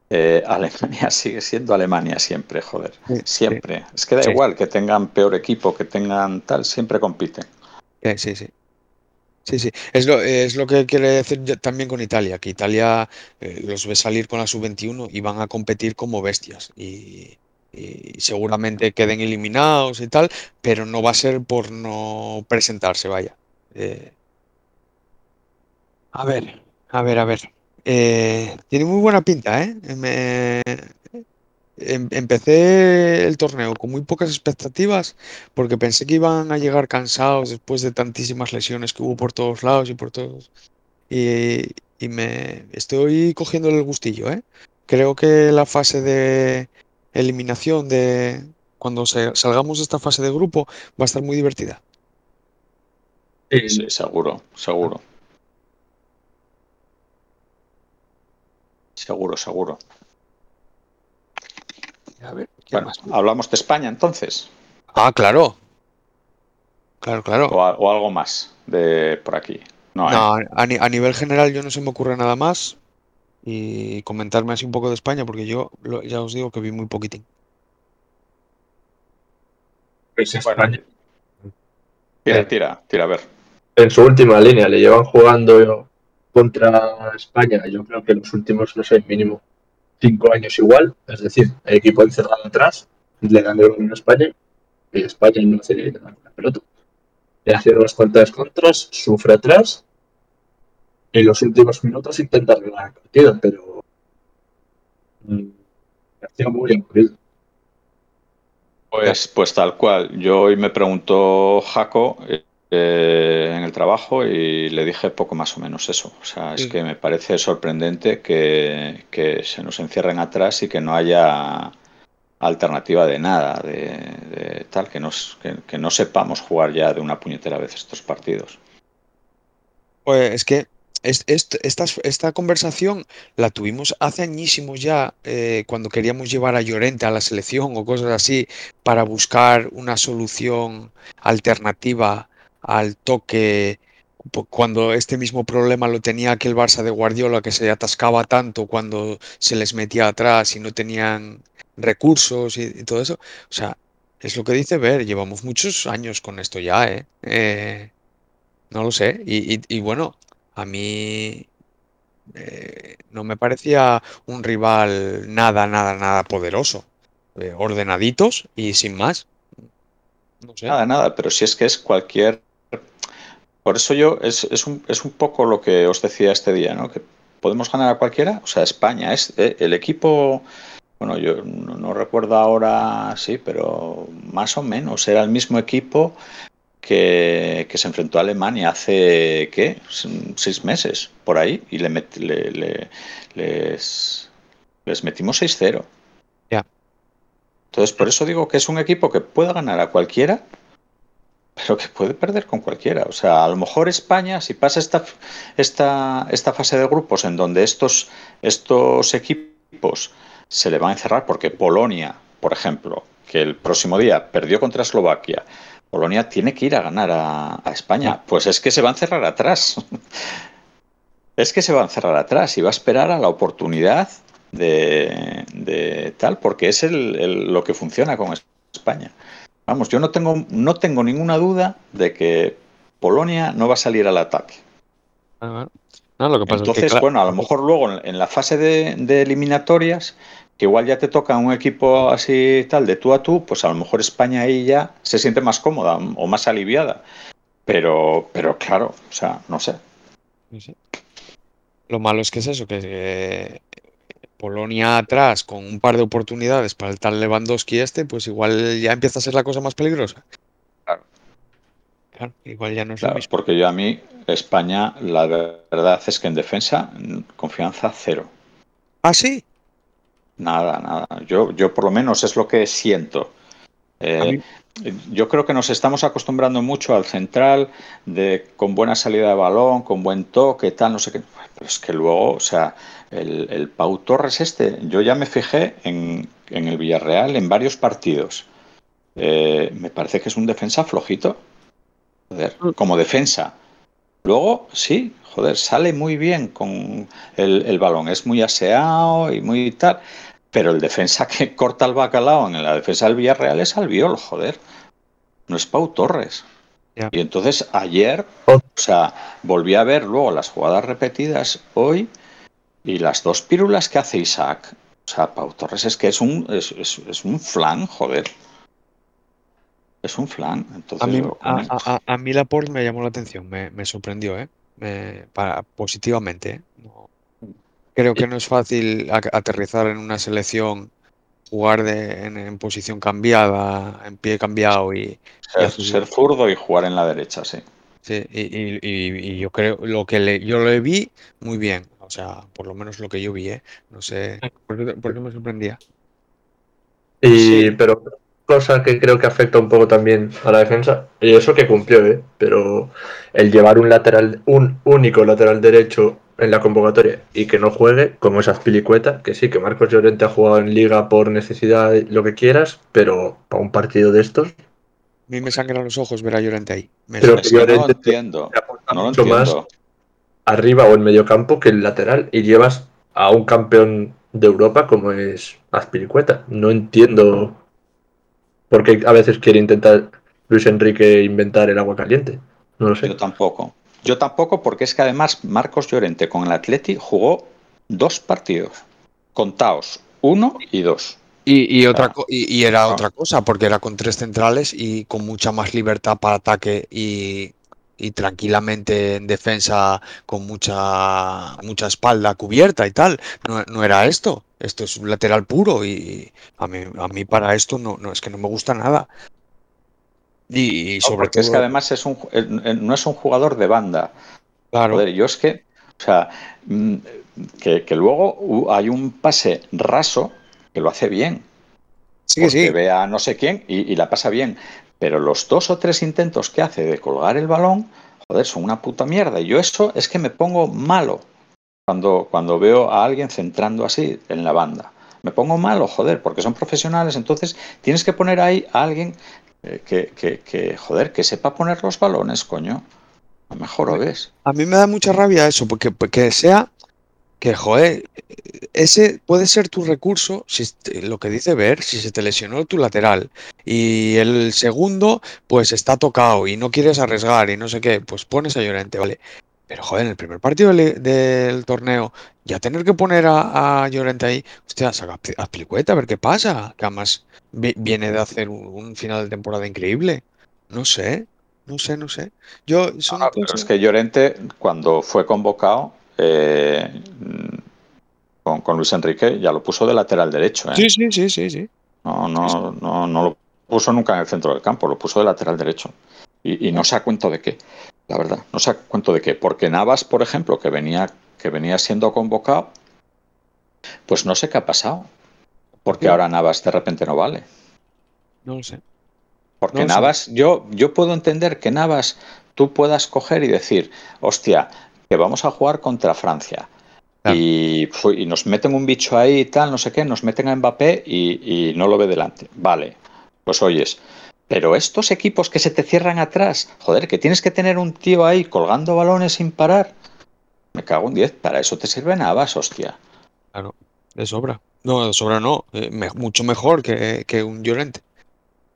eh, Alemania [LAUGHS] sigue siendo Alemania siempre, joder. Sí, Siempre. Es que da Sí. igual que tengan peor equipo, que tengan tal, siempre compiten. Sí, sí. Sí, sí. Es lo, es lo que quiere decir ya también con Italia, que Italia eh, los ve salir con la sub-21 y van a competir como bestias. Y, y seguramente queden eliminados y tal, pero no va a ser por no presentarse, vaya. Eh, a ver, a ver, a ver. Eh, tiene muy buena pinta, ¿eh? Me- empecé el torneo con muy pocas expectativas porque pensé que iban a llegar cansados después de tantísimas lesiones que hubo por todos lados y por todos. Y, y me estoy cogiendo el gustillo, ¿eh? Creo que la fase de eliminación de cuando se- salgamos de esta fase de grupo va a estar muy divertida. Sí, Sí, seguro, seguro. Seguro, seguro. A ver, ¿quién Bueno, más? hablamos de España entonces, Ah, claro. Claro, claro. o, a- o algo más de por aquí. No, ¿eh? No, a, ni- a nivel general yo no se me ocurre nada más y comentarme así un poco de España porque yo lo- ya os digo que vi muy poquitín. Pues España, Tira, tira, tira, a ver. en su última línea, le llevan jugando contra España, yo creo que los últimos, no sé, mínimo cinco años igual, es decir, el equipo encerrado atrás, le dan el balón a España y España no hace la pelota. Le hace unas cuantas contras, sufre atrás en los últimos minutos intenta arreglar la partida, pero mm, me hacía muy aburrido. Pues, pues tal cual. Yo hoy me preguntó Jaco eh, en el trabajo y le dije poco más o menos eso. O sea, es que me parece sorprendente que, que se nos encierren atrás y que no haya alternativa de nada, de, de tal, que, nos, que, que no sepamos jugar ya de una puñetera vez estos partidos. Pues es que es- est- esta, esta conversación la tuvimos hace añísimos ya, eh, cuando queríamos llevar a Llorente a la selección o cosas así, para buscar una solución alternativa al toque, cuando este mismo problema lo tenía aquel Barça de Guardiola que se atascaba tanto cuando se les metía atrás y no tenían recursos y, todo eso. O sea, es lo que dice Ver, llevamos muchos años con esto ya, ¿eh? Eh, no lo sé. Y bueno, a mí eh, no me parecía un rival nada, nada, nada poderoso. Eh, ordenaditos y sin más. No sé. Nada, nada, pero si es que es cualquier... Por eso yo, es, es, un, es un poco lo que os decía este día, ¿no? Que podemos ganar a cualquiera. O sea, España es eh, el equipo... Bueno, yo no, no recuerdo ahora, sí, pero más o menos era el mismo equipo que, que se enfrentó a Alemania hace, ¿qué? Seis meses, por ahí, y le, met- le- le- les, les metimos 6-0. Ya. Entonces, por eso digo que es un equipo que puede ganar a cualquiera, pero que puede perder con cualquiera. O sea, a lo mejor España, si pasa esta, esta, esta fase de grupos en donde estos, estos equipos se le van a encerrar, porque Polonia, por ejemplo, que el próximo día perdió contra Eslovaquia, Polonia tiene que ir a ganar a, a España. Pues es que se va a encerrar atrás. [LAUGHS] es que se va a encerrar atrás y va a esperar a la oportunidad de, de tal, porque es el, el- lo que funciona con España. Vamos, yo no tengo, no tengo ninguna duda de que Polonia no va a salir al ataque. Ah. No, lo que pasa es que, Entonces, claro, bueno, a lo mejor luego en, en la fase de, de eliminatorias, que igual ya te toca un equipo así tal, de tú a tú, pues a lo mejor España ahí ya se siente más cómoda o más aliviada. Pero, pero claro, o sea, no sé. no sé. Lo malo es que es eso, que eh, Polonia atrás con un par de oportunidades para el tal Lewandowski este, pues igual ya empieza a ser la cosa más peligrosa. Claro. Claro, igual ya no es lo mismo. porque yo a mí, España, la verdad es que en defensa, confianza cero. Ah, sí. Nada, nada. Yo, yo por lo menos es lo que siento. Eh, yo creo que nos estamos acostumbrando mucho al central de con buena salida de balón, con buen toque, tal, no sé qué. Pero es que luego, o sea, el, el Pau Torres este, yo ya me fijé en, en el Villarreal en varios partidos. Eh, me parece que es un defensa flojito. Joder, como defensa. Luego, sí, joder, sale muy bien con el, el balón, es muy aseado y muy tal. Pero el defensa que [LAUGHS] corta el bacalao en la defensa del Villarreal es Albiol, joder. No es Pau Torres. Y entonces ayer, o sea, volví a ver luego las jugadas repetidas hoy y las dos pírulas que hace Isaac. O sea, Pau Torres es que es un, es, es- es un flan, joder. Es un flan. Entonces, A mí, a, a, a- a mí Laporte me llamó la atención, me, me sorprendió, ¿eh? Me- para, positivamente, ¿eh? No- creo que no es fácil aterrizar en una selección, jugar de, en, en posición cambiada, en pie cambiado y, y ser, ser zurdo y jugar en la derecha, sí. sí, y, y- y- y yo creo, lo que le, yo le vi muy bien, o sea, por lo menos lo que yo vi, ¿eh? No sé, ¿por qué, por qué me sorprendía? Y, Sí. Pero cosa que creo que afecta un poco también a la defensa, y eso que cumplió, ¿eh? pero el llevar un lateral, un único lateral derecho en la convocatoria y que no juegue, como esa Pilicueta, que sí, que Marcos Llorente ha jugado en liga por necesidad, lo que quieras, pero para un partido de estos, A mí me sangran los ojos ver a Llorente ahí. Me Pero Es sangra. que no lo Llorente- entiendo. te aporta No lo mucho más entiendo. arriba o en medio campo que el lateral y llevas a un campeón de Europa como es Azpilicueta. No entiendo porque a veces quiere intentar Luis Enrique inventar el agua caliente. No lo sé. Yo tampoco. Yo tampoco, porque es que además Marcos Llorente con el Atleti jugó dos partidos. Contaos, uno y dos. Y, y otra y, y era otra cosa, porque era con tres centrales y con mucha más libertad para ataque y, y tranquilamente en defensa con mucha mucha espalda cubierta y tal. No, no era esto. Esto es un lateral puro y a mí, a mí para esto no, no es que no me gusta nada. Y, y No, sobre porque es que todo, además es un, eh, eh, no es un jugador de banda. claro, Joder, yo es que, o sea, mm, que, que luego hay un pase raso que lo hace bien. sí sí. ve a no sé quién y, y la pasa bien. Pero los dos o tres intentos que hace de colgar el balón, joder, son una puta mierda. Y yo eso es que me pongo malo cuando, cuando veo a alguien centrando así en la banda. Me pongo malo, joder, porque son profesionales. Entonces tienes que poner ahí a alguien eh, que, que, que, joder, que sepa poner los balones, coño. A lo mejor lo ves. A mí me da mucha rabia eso, porque, porque sea que, joder, ese puede ser tu recurso, si lo que dice Ver, si se te lesionó tu lateral y el segundo, pues está tocado y no quieres arriesgar y no sé qué, pues pones a Llorente, vale. Pero, joder, en el primer partido del, del torneo, ya tener que poner a, a Llorente ahí, hostia, saca a Pilicueta a ver qué pasa, que además vi- viene de hacer un, un final de temporada increíble. No sé, no sé, no sé. Yo, son Ah, pero es que Llorente, cuando fue convocado eh, con, con Luis Enrique, ya lo puso de lateral derecho. ¿eh? Sí, sí, sí, sí, sí. No, no, no, no lo puso nunca en el centro del campo, lo puso de lateral derecho. Y, y no sé a cuento de qué, la verdad. No sé a cuento de qué. Porque Navas, por ejemplo, que venía, que venía siendo convocado, pues no sé qué ha pasado. Porque ahora Navas de repente no vale. No lo sé. Porque No lo sé. Navas, yo, yo puedo entender que Navas tú puedas coger y decir, hostia, que vamos a jugar contra Francia. Claro. Y, y nos meten un bicho ahí y tal, no sé qué, nos meten a Mbappé y, y no lo ve delante. Vale, pues oyes. Pero estos equipos que se te cierran atrás, joder, que tienes que tener un tío ahí colgando balones sin parar. Me cago en 10, para eso te sirve Navas, hostia. De sobra. No, de sobra no. eh, me- mucho mejor que, que un Llorente.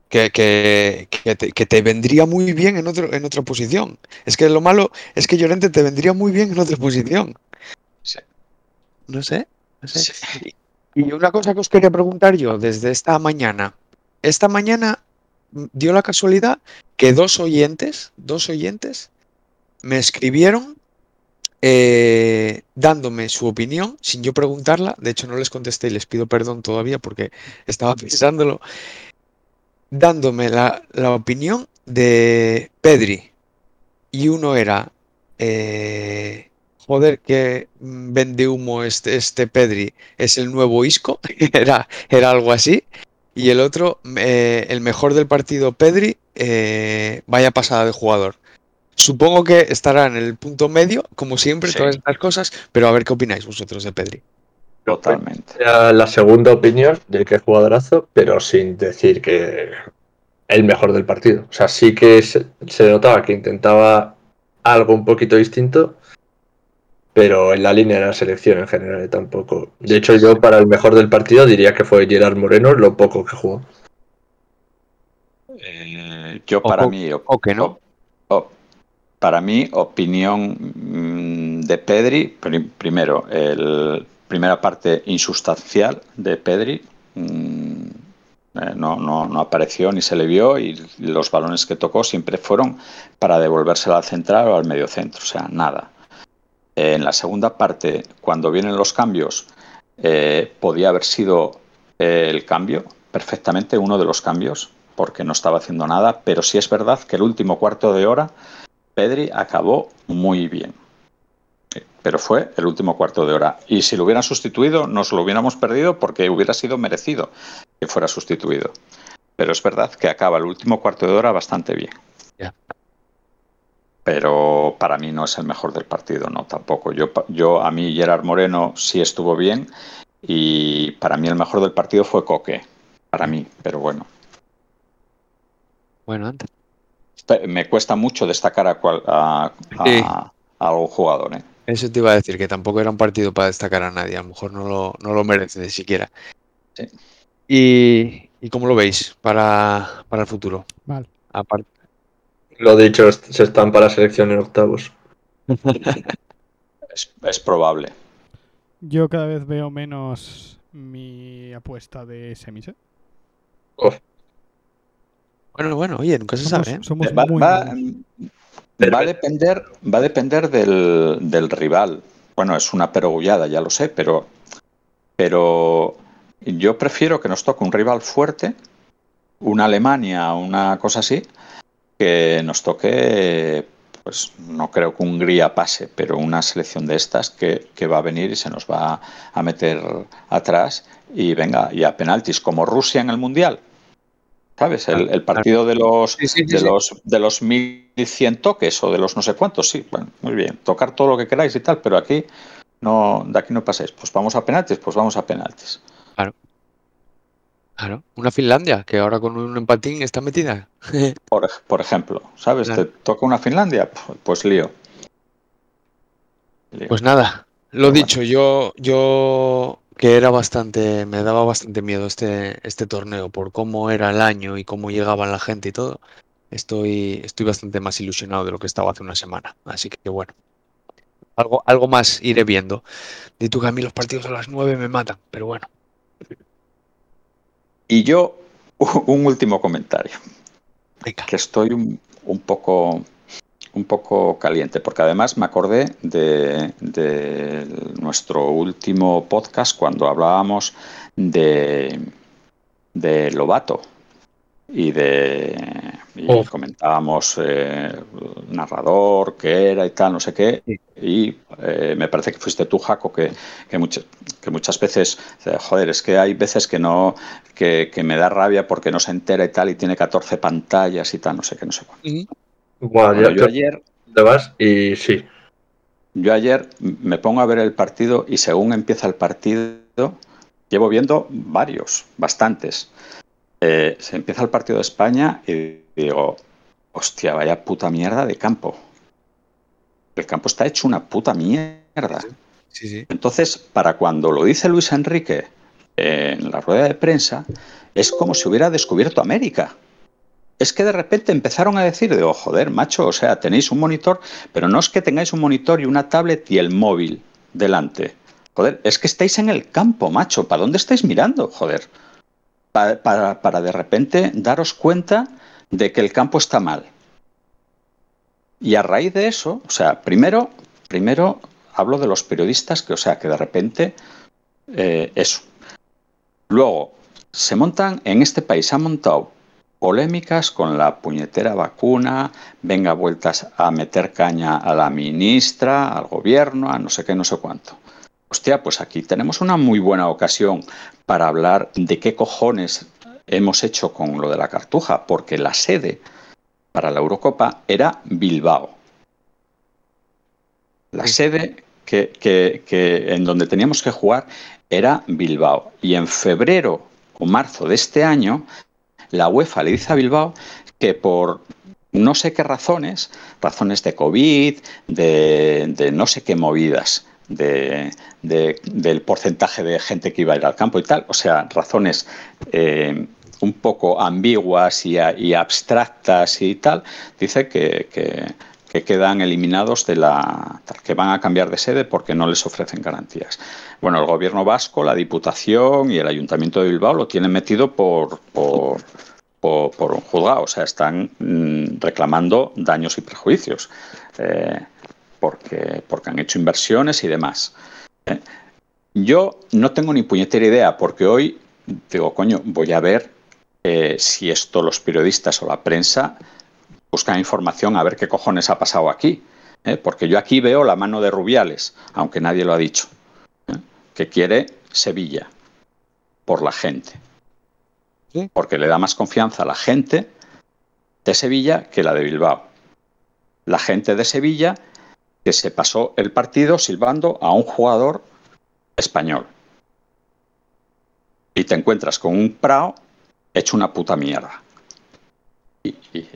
Que, que, que te, que te vendría muy bien en, otro, en otra posición. Es que lo malo es que Llorente te vendría muy bien en otra posición. Sí. No sé, no sé. Y una cosa que os quería preguntar yo desde esta mañana. Esta mañana dio la casualidad que dos oyentes, dos oyentes, me escribieron eh, dándome su opinión sin yo preguntarla. De hecho, no les contesté y les pido perdón todavía porque estaba pensándolo. Dándome la, la opinión de Pedri. Y uno era, eh, joder, que vende humo este, este Pedri, es el nuevo Isco. [LAUGHS] era, era algo así. Y el otro, eh, el mejor del partido, Pedri, eh, vaya pasada de jugador. Supongo que estará en el punto medio, como siempre, Sí. todas estas cosas, pero a ver qué opináis vosotros de Pedri. Totalmente. La segunda opinión de que jugadorazo, pero sin decir que el mejor del partido. O sea, sí que se, se notaba que intentaba algo un poquito distinto, pero en la línea de la selección en general eh, tampoco. De hecho, yo para el mejor del partido diría que fue Gerard Moreno, lo poco que jugó. Eh, yo para O- mí, o que no. para mí, opinión mm, de Pedri, pri- primero, el primera parte insustancial de Pedri, mm, eh, no, no, no apareció ni se le vio y los balones que tocó siempre fueron para devolvérsela al central o al medio centro, o sea, nada. Eh, en la segunda parte, cuando vienen los cambios, eh, podía haber sido eh, el cambio, perfectamente uno de los cambios, porque no estaba haciendo nada, pero sí es verdad que el último cuarto de hora Pedri acabó muy bien. Sí, Pero fue el último cuarto de hora. Y si lo hubieran sustituido, nos lo hubiéramos perdido porque hubiera sido merecido que fuera sustituido. Pero es verdad que acaba el último cuarto de hora bastante bien. Pero para mí no es el mejor del partido, no, tampoco. Yo, pa- yo a mí Gerard Moreno sí estuvo bien y para mí el mejor del partido fue Coque, para mí, pero bueno. Bueno, antes. Me cuesta mucho destacar a, cual- a, a- Sí. a algún jugador. ¿eh? Eso te iba a decir, que tampoco era un partido para destacar a nadie, a lo mejor no lo, no lo merece ni siquiera. Sí. Y, ¿Y cómo lo veis para, para el futuro? Mal. Aparte, Lo dicho, se están para selección en octavos. [LAUGHS] Es, es probable. Yo cada vez veo menos mi apuesta de semis. ¿eh? bueno, bueno, oye, nunca se Somos, sabe, ¿eh? somos Va, muy va- va a depender, va a depender del, del rival. Bueno, es una perogullada, ya lo sé, pero, pero yo prefiero que nos toque un rival fuerte, una Alemania, una cosa así, que nos toque, pues no creo que Hungría pase, pero una selección de estas que, que va a venir y se nos va a meter atrás y venga, y a penaltis, como Rusia en el Mundial. ¿Sabes? El, el partido de los Sí, sí, sí, de los de los 1100 toques o de los no sé cuántos, sí, bueno, muy bien, tocar todo lo que queráis y tal, pero aquí no, de aquí no paséis. Pues vamos a penaltis, pues vamos a penaltis. Claro. Una Finlandia, que ahora con un empatín está metida. [LAUGHS] Por, ej- por ejemplo, ¿sabes? Claro. Te toca una Finlandia, Pu- pues lío. Lío. Pues nada, lo Pero dicho, yo, yo que era bastante, me daba bastante miedo este, este torneo por cómo era el año y cómo llegaban la gente y todo. Estoy, estoy bastante más ilusionado de lo que estaba hace una semana. Así que bueno, algo, algo más iré viendo. Di tú que a mí los partidos a las 9 me matan, pero bueno. Y yo, un último comentario. Venga. que estoy un, un poco un poco caliente, porque además me acordé de, de nuestro último podcast cuando hablábamos de, de Lobato y de y Oh. comentábamos eh, narrador, qué era y tal, no sé qué, Sí. y eh, me parece que fuiste tú, Jaco, que, que, muchas, que muchas veces, eh, joder, es que hay veces que no, que, que me da rabia porque no se entera y tal, y tiene 14 pantallas y tal, no sé qué, no sé cuánto. Bueno, ya yo ayer, te vas y sí. yo ayer me pongo a ver el partido y según empieza el partido, llevo viendo varios, bastantes. Eh, se empieza el partido de España y digo, hostia, vaya puta mierda de campo. El campo está hecho una puta mierda. Sí, sí. Entonces, para cuando lo dice Luis Enrique en la rueda de prensa, es como si hubiera descubierto América. Es que de repente empezaron a decir, digo, joder, macho, o sea, tenéis un monitor, pero no es que tengáis un monitor y una tablet y el móvil delante. Joder, es que estáis en el campo, macho. ¿Para dónde estáis mirando? Joder. Pa- para, para de repente daros cuenta de que el campo está mal. Y a raíz de eso, o sea, primero, primero hablo de los periodistas que, o sea, que de repente eh, eso. Luego, se montan, en este país se han montado polémicas con la puñetera vacuna, venga vueltas a meter caña a la ministra, al gobierno, a no sé qué, no sé cuánto. Hostia, pues aquí tenemos una muy buena ocasión para hablar de qué cojones hemos hecho con lo de la cartuja, porque la sede para la Eurocopa era Bilbao. La sede que, que- que en donde teníamos que jugar era Bilbao. Y en febrero o marzo de este año, la UEFA le dice a Bilbao que por no sé qué razones, razones de COVID, de, de no sé qué movidas, de, de- del porcentaje de gente que iba a ir al campo y tal, o sea, razones eh, un poco ambiguas y, abstractas y tal, dice que quedan eliminados de la. que van a cambiar de sede porque no les ofrecen garantías. Bueno, el gobierno vasco, la Diputación y el Ayuntamiento de Bilbao lo tienen metido por. por por, por un juzgado, o sea, están mm, reclamando daños y perjuicios, eh, porque, porque han hecho inversiones y demás. ¿eh? Yo no tengo ni puñetera idea, porque hoy digo, coño, voy a ver eh, si esto los periodistas o la prensa buscan información a ver qué cojones ha pasado aquí. ¿eh? Porque yo aquí veo la mano de Rubiales, aunque nadie lo ha dicho, que quiere Sevilla por la gente. Sí. Porque le da más confianza a la gente de Sevilla que la de Bilbao. La gente de Sevilla que se pasó el partido silbando a un jugador español. Y te encuentras con un Prado hecho una puta mierda. Y, y-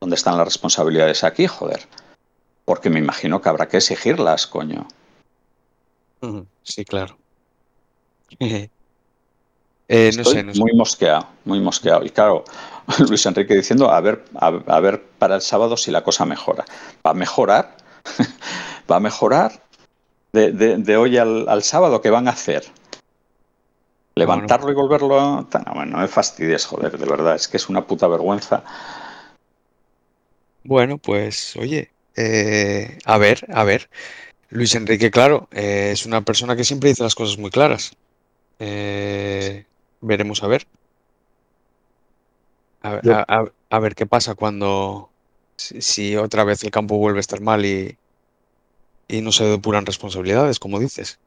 ¿Dónde están las responsabilidades aquí, joder? Porque me imagino que habrá que exigirlas, coño. Sí, claro. [LAUGHS] Eh, no Estoy sé, no sé. muy mosqueado, muy mosqueado. Y claro, [LAUGHS] Luis Enrique diciendo, a ver, a, a ver para el sábado si la cosa mejora. ¿Va a mejorar? [LAUGHS] ¿Va a mejorar de, de- de hoy al, al sábado? ¿Qué van a hacer? ¿Levantarlo y volverlo a...? No, bueno, no me fastidies, joder, de verdad. Es que es una puta vergüenza. Bueno, pues oye, eh, a ver, a ver. Luis Enrique, claro, eh, es una persona que siempre dice las cosas muy claras. Eh, veremos a ver. A, ver- Yo- a- a- a ver qué pasa cuando, si, si otra vez el campo vuelve a estar mal y, y no se depuran responsabilidades, como dices.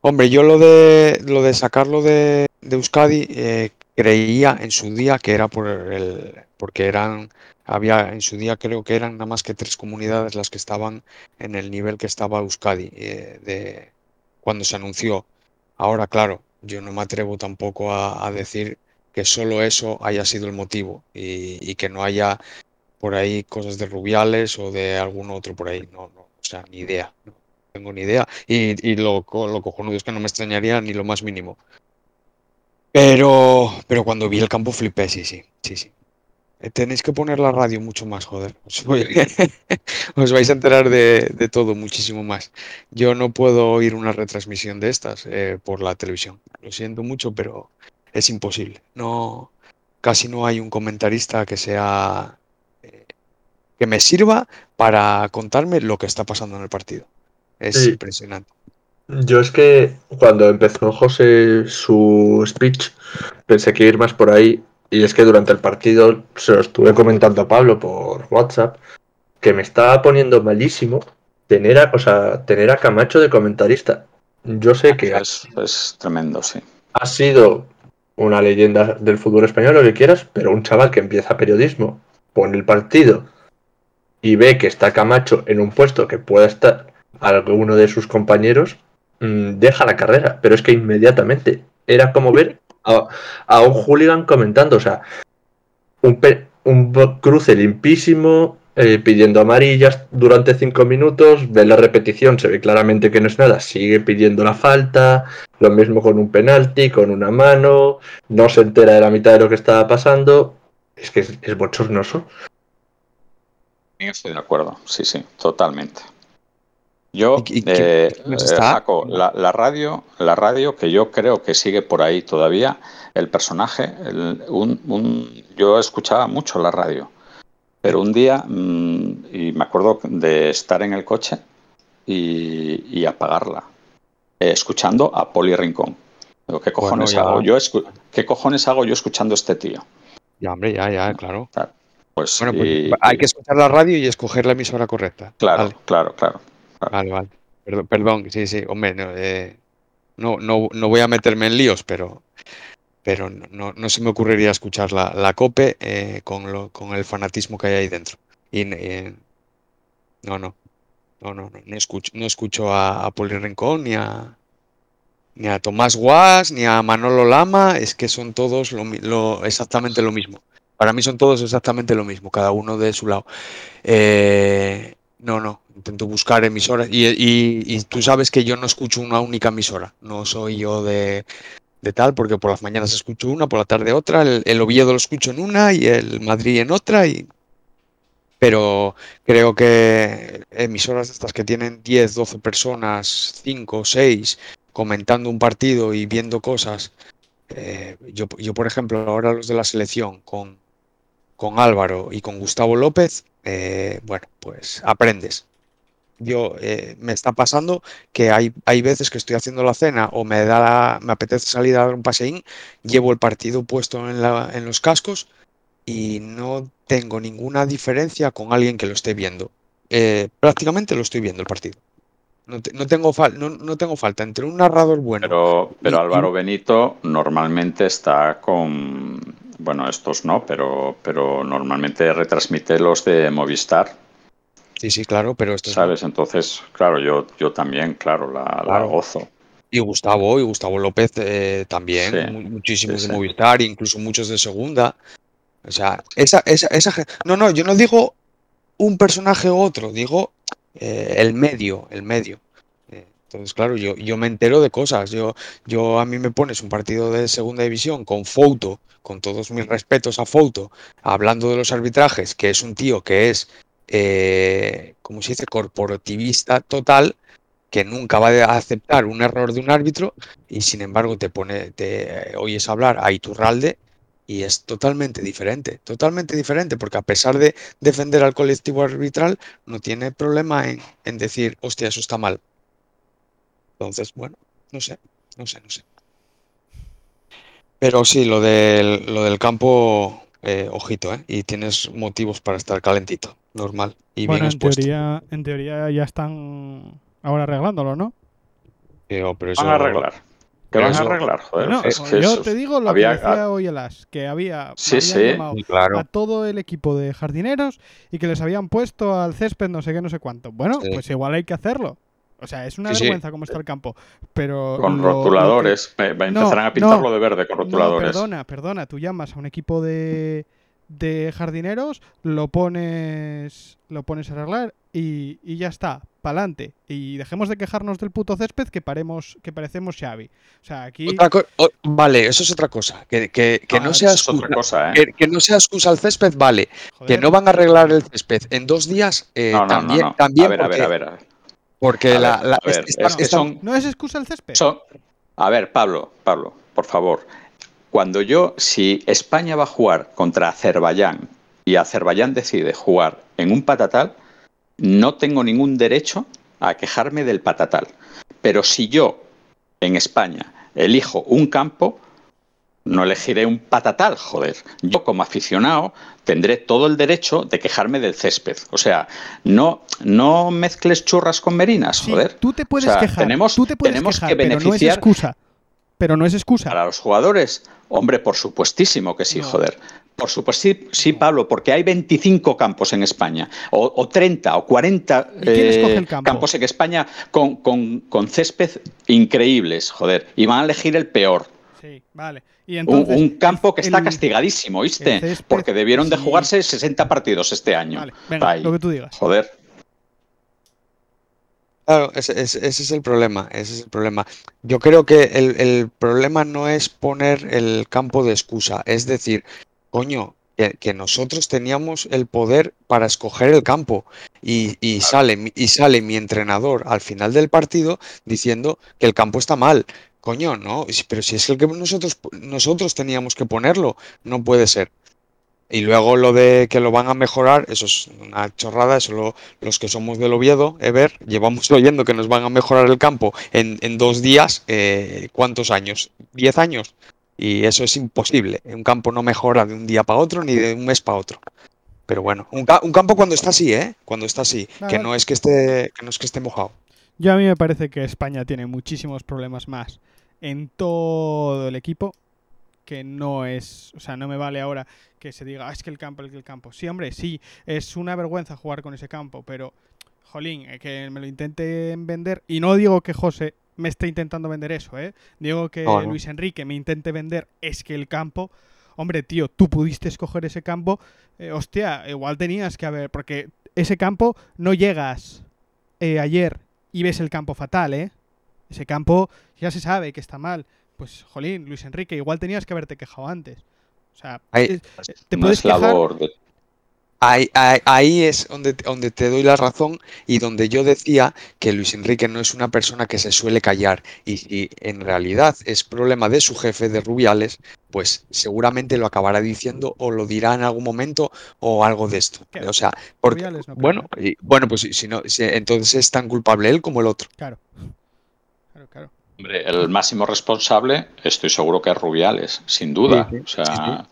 Hombre, yo lo de lo de sacarlo de, de Euskadi eh, creía en su día que era por el porque eran había en su día creo que eran nada más que tres comunidades las que estaban en el nivel que estaba Euskadi eh, de cuando se anunció. Ahora, claro, yo no me atrevo tampoco a, decir que solo eso haya sido el motivo y, y que no haya por ahí cosas de Rubiales o de algún otro por ahí. No, no, o sea, ni idea. No tengo ni idea. Y, y lo, lo cojonudo es que no me extrañaría ni lo más mínimo. Pero, pero cuando vi el campo flipé, sí, sí, sí, sí. Eh, Tenéis que poner la radio mucho más, joder. [LAUGHS] [LAUGHS] Os, vais a enterar de, de todo muchísimo más. Yo no puedo oír una retransmisión de estas eh, por la televisión. Lo siento mucho, pero es imposible. No, casi no hay un comentarista que sea que me sirva para contarme lo que está pasando en el partido. Es Sí. impresionante. Yo es que cuando empezó José su speech pensé que ir más por ahí y es que durante el partido se lo estuve comentando a Pablo por WhatsApp que me estaba poniendo malísimo tener a, o sea, tener a Camacho de comentarista. Yo sé que Es, es tremendo, sí. ha sido una leyenda del fútbol español, lo que quieras, pero un chaval que empieza periodismo, pone el partido y ve que está Camacho en un puesto que pueda estar alguno de sus compañeros, mm, deja la carrera, pero es que inmediatamente era como ver a, un hooligan comentando, o sea, un, un cruce limpísimo, eh, pidiendo amarillas durante cinco minutos, ve la repetición, se ve claramente que no es nada, sigue pidiendo la falta, lo mismo con un penalti, con una mano, no se entera de la mitad de lo que estaba pasando, es que es, es bochornoso. Estoy de acuerdo, sí, sí, totalmente. Yo, ¿Y- eh, eh? Jaco, la, la radio, la radio que yo creo que sigue por ahí todavía, el personaje, el- un, un- yo escuchaba mucho la radio, pero un día, mm, y me acuerdo de estar en el coche y, y apagarla, eh, escuchando a Poli Rincón. Digo, ¿qué cojones hago yo? ¿Qué cojones hago yo escuchando a este tío? Ya, hombre, ya, ya, claro. Pues, Bueno, pues y- hay que escuchar la radio y escoger la emisora correcta. claro, Vale, claro, claro. vale, vale. Perdón, perdón, sí, sí, hombre, no, eh, no, no, no voy a meterme en líos, pero, pero no, no, se me ocurriría escuchar la, la COPE eh, con, lo, con el fanatismo que hay ahí dentro. Y, eh, no, no, no, no, no, escucho, no escucho a, a Poli Rincón ni a, ni a Tomás Guas, ni a Manolo Lama, es que son todos lo, lo- exactamente lo mismo. Para mí son todos exactamente lo mismo, cada uno de su lado. Eh, no, no, intento buscar emisoras y, y- y tú sabes que yo no escucho una única emisora, no soy yo de, de tal, porque por las mañanas escucho una, por la tarde otra, el, Oviedo lo escucho en una y el Madrid en otra, y... pero creo que emisoras estas que tienen 10, 12 personas, 5, 6, comentando un partido y viendo cosas. eh, yo, por ejemplo, ahora los de la selección con, con Álvaro y con Gustavo López, eh, bueno, pues aprendes. Yo eh, me está pasando que hay, hay veces que estoy haciendo la cena o me da me apetece salir a dar un paseín, llevo el partido puesto en, la- en los cascos y no tengo ninguna diferencia con alguien que lo esté viendo. Eh, prácticamente lo estoy viendo el partido. No, te- no tengo fal- no, no tengo falta entre un narrador bueno Pero, pero Y- Álvaro y- Benito normalmente está con, bueno, estos no, pero, pero normalmente retransmite los de Movistar, Sí, sí, claro, pero esto es- ¿sabes? Entonces, claro, yo, yo también, claro, la, gozo. Y Gustavo, y Gustavo López eh, también, Sí, muchísimos sí, de sí. Movistar, incluso muchos de segunda. O sea, esa, esa, esa No, no, yo no digo un personaje u otro, digo eh, el medio, el medio. Eh, Entonces, claro, yo, yo me entero de cosas. Yo, yo a mí me pones un partido de segunda división con Fouto, con todos mis respetos a Fouto, hablando de los arbitrajes, que es un tío que es, eh, como se dice, corporativista total, que nunca va a aceptar un error de un árbitro y sin embargo te pone, te oyes hablar a Iturralde y es totalmente diferente, totalmente diferente, porque a pesar de defender al colectivo arbitral, no tiene problema en, en decir, hostia, eso está mal. Entonces, bueno, no sé, no sé, no sé. Pero sí, lo del, lo del campo, eh, ojito, ¿eh? Y tienes motivos para estar calentito, normal. Y bueno, bien en expuesto. teoría, en teoría ya están ahora arreglándolo, ¿no? Pero, pero Van a eso- arreglar. Que van a eso- arreglar, joder. No, es que yo eso- te digo lo había- que decía hoy el As, que había, Sí, habían sí. llamado Claro. a todo el equipo de jardineros y que les habían puesto al césped no sé qué, no sé cuánto. Bueno, Sí. pues igual hay que hacerlo. O sea, es una Sí, sí. vergüenza cómo está el campo. Pero Con lo- lo que- rotuladores. me- No, empezarán a pintarlo no, de verde con rotuladores. No, perdona, perdona. Tú llamas a un equipo de, de jardineros, lo pones, lo pones a arreglar y, y ya está, pa'lante. Y dejemos de quejarnos del puto césped que paremos, que parecemos Xavi. O sea, aquí Otra o- vale, eso es otra cosa. Que, que- que no Ah, sea eso es otra excusa. cosa, ¿eh? Que, que no sea excusa el césped, vale. Que no van a arreglar el césped en dos días, eh, No, no, también, no, no. también a ver, porque, a ver, a ver. Porque la, ver, la- a ver, es- está- es que está- son- no es excusa el césped. Son- A ver, Pablo, Pablo, por favor. Cuando yo, si España va a jugar contra Azerbaiyán y Azerbaiyán decide jugar en un patatal, no tengo ningún derecho a quejarme del patatal. Pero si yo, en España, elijo un campo, no elegiré un patatal, joder. Yo como aficionado tendré todo el derecho de quejarme del césped. O sea, no, no mezcles churras con merinas, Sí, joder. tú te puedes O sea, quejar, tenemos- tú te puedes tenemos quejar, que pero no es beneficiar- excusa. Pero no es excusa. Para los jugadores, hombre, por supuestísimo que sí, No. joder. Por supuesto, sí, sí, Pablo, porque hay 25 campos en España, o, o 30 o 40 ¿Y quién escoge eh, el campo? campos en España con, con- con césped increíbles, joder, y van a elegir el peor. Sí, vale. Y Un, entonces, un campo que está el- castigadísimo, ¿oíste? césped, Porque debieron de sí. jugarse 60 partidos este año. Vale, venga, lo que tú digas. Joder. Claro, ese, ese- ese es el problema, ese es el problema. Yo creo que el, el problema no es poner el campo de excusa, es decir, coño, que, que nosotros teníamos el poder para escoger el campo y, y sale, mi- y sale mi entrenador al final del partido diciendo que el campo está mal. Coño, no, pero si es el que nosotros, nosotros teníamos que ponerlo, no puede ser. Y luego lo de que lo van a mejorar, eso es una chorrada, eso lo, los que somos del Oviedo, Ever, llevamos [LAUGHS] oyendo que nos van a mejorar el campo en, en dos días, eh, ¿cuántos años? ¿Diez años? Y eso es imposible. Un campo no mejora de un día para otro ni de un mes para otro. Pero bueno, un, un campo cuando está así, ¿eh? Cuando está así, que no es que esté, que no es que esté mojado. Yo a mí me parece que España tiene muchísimos problemas más en todo el equipo que no es, o sea, no me vale ahora que se diga, "Ah, es que el campo, es que el campo. Sí, hombre, sí, es una vergüenza jugar con ese campo, pero jolín, eh, que me lo intenten vender y no digo que José me esté intentando vender eso, ¿eh? Digo que no. Luis Enrique me intente vender es que el campo, hombre, tío, tú pudiste escoger ese campo, eh, hostia, igual tenías que haber, porque ese campo no llegas eh, ayer y ves el campo fatal, ¿eh? Ese campo ya se sabe que está mal. Pues, jolín, Luis Enrique, igual tenías que haberte quejado antes. O sea, Ahí- es- te puedes es quejar. labor de Ahí, ahí- ahí es donde, donde te doy la razón y donde yo decía que Luis Enrique no es una persona que se suele callar y si en realidad es problema de su jefe de Rubiales, pues seguramente lo acabará diciendo o lo dirá en algún momento o algo de esto. ¿Qué? O sea, porque, Rubiales no bueno, y- bueno, pues si, si no, si- entonces es tan culpable él como el otro. Claro. Claro, claro. Hombre, el máximo responsable, estoy seguro que es Rubiales, sin duda. Sí, sí, o sea,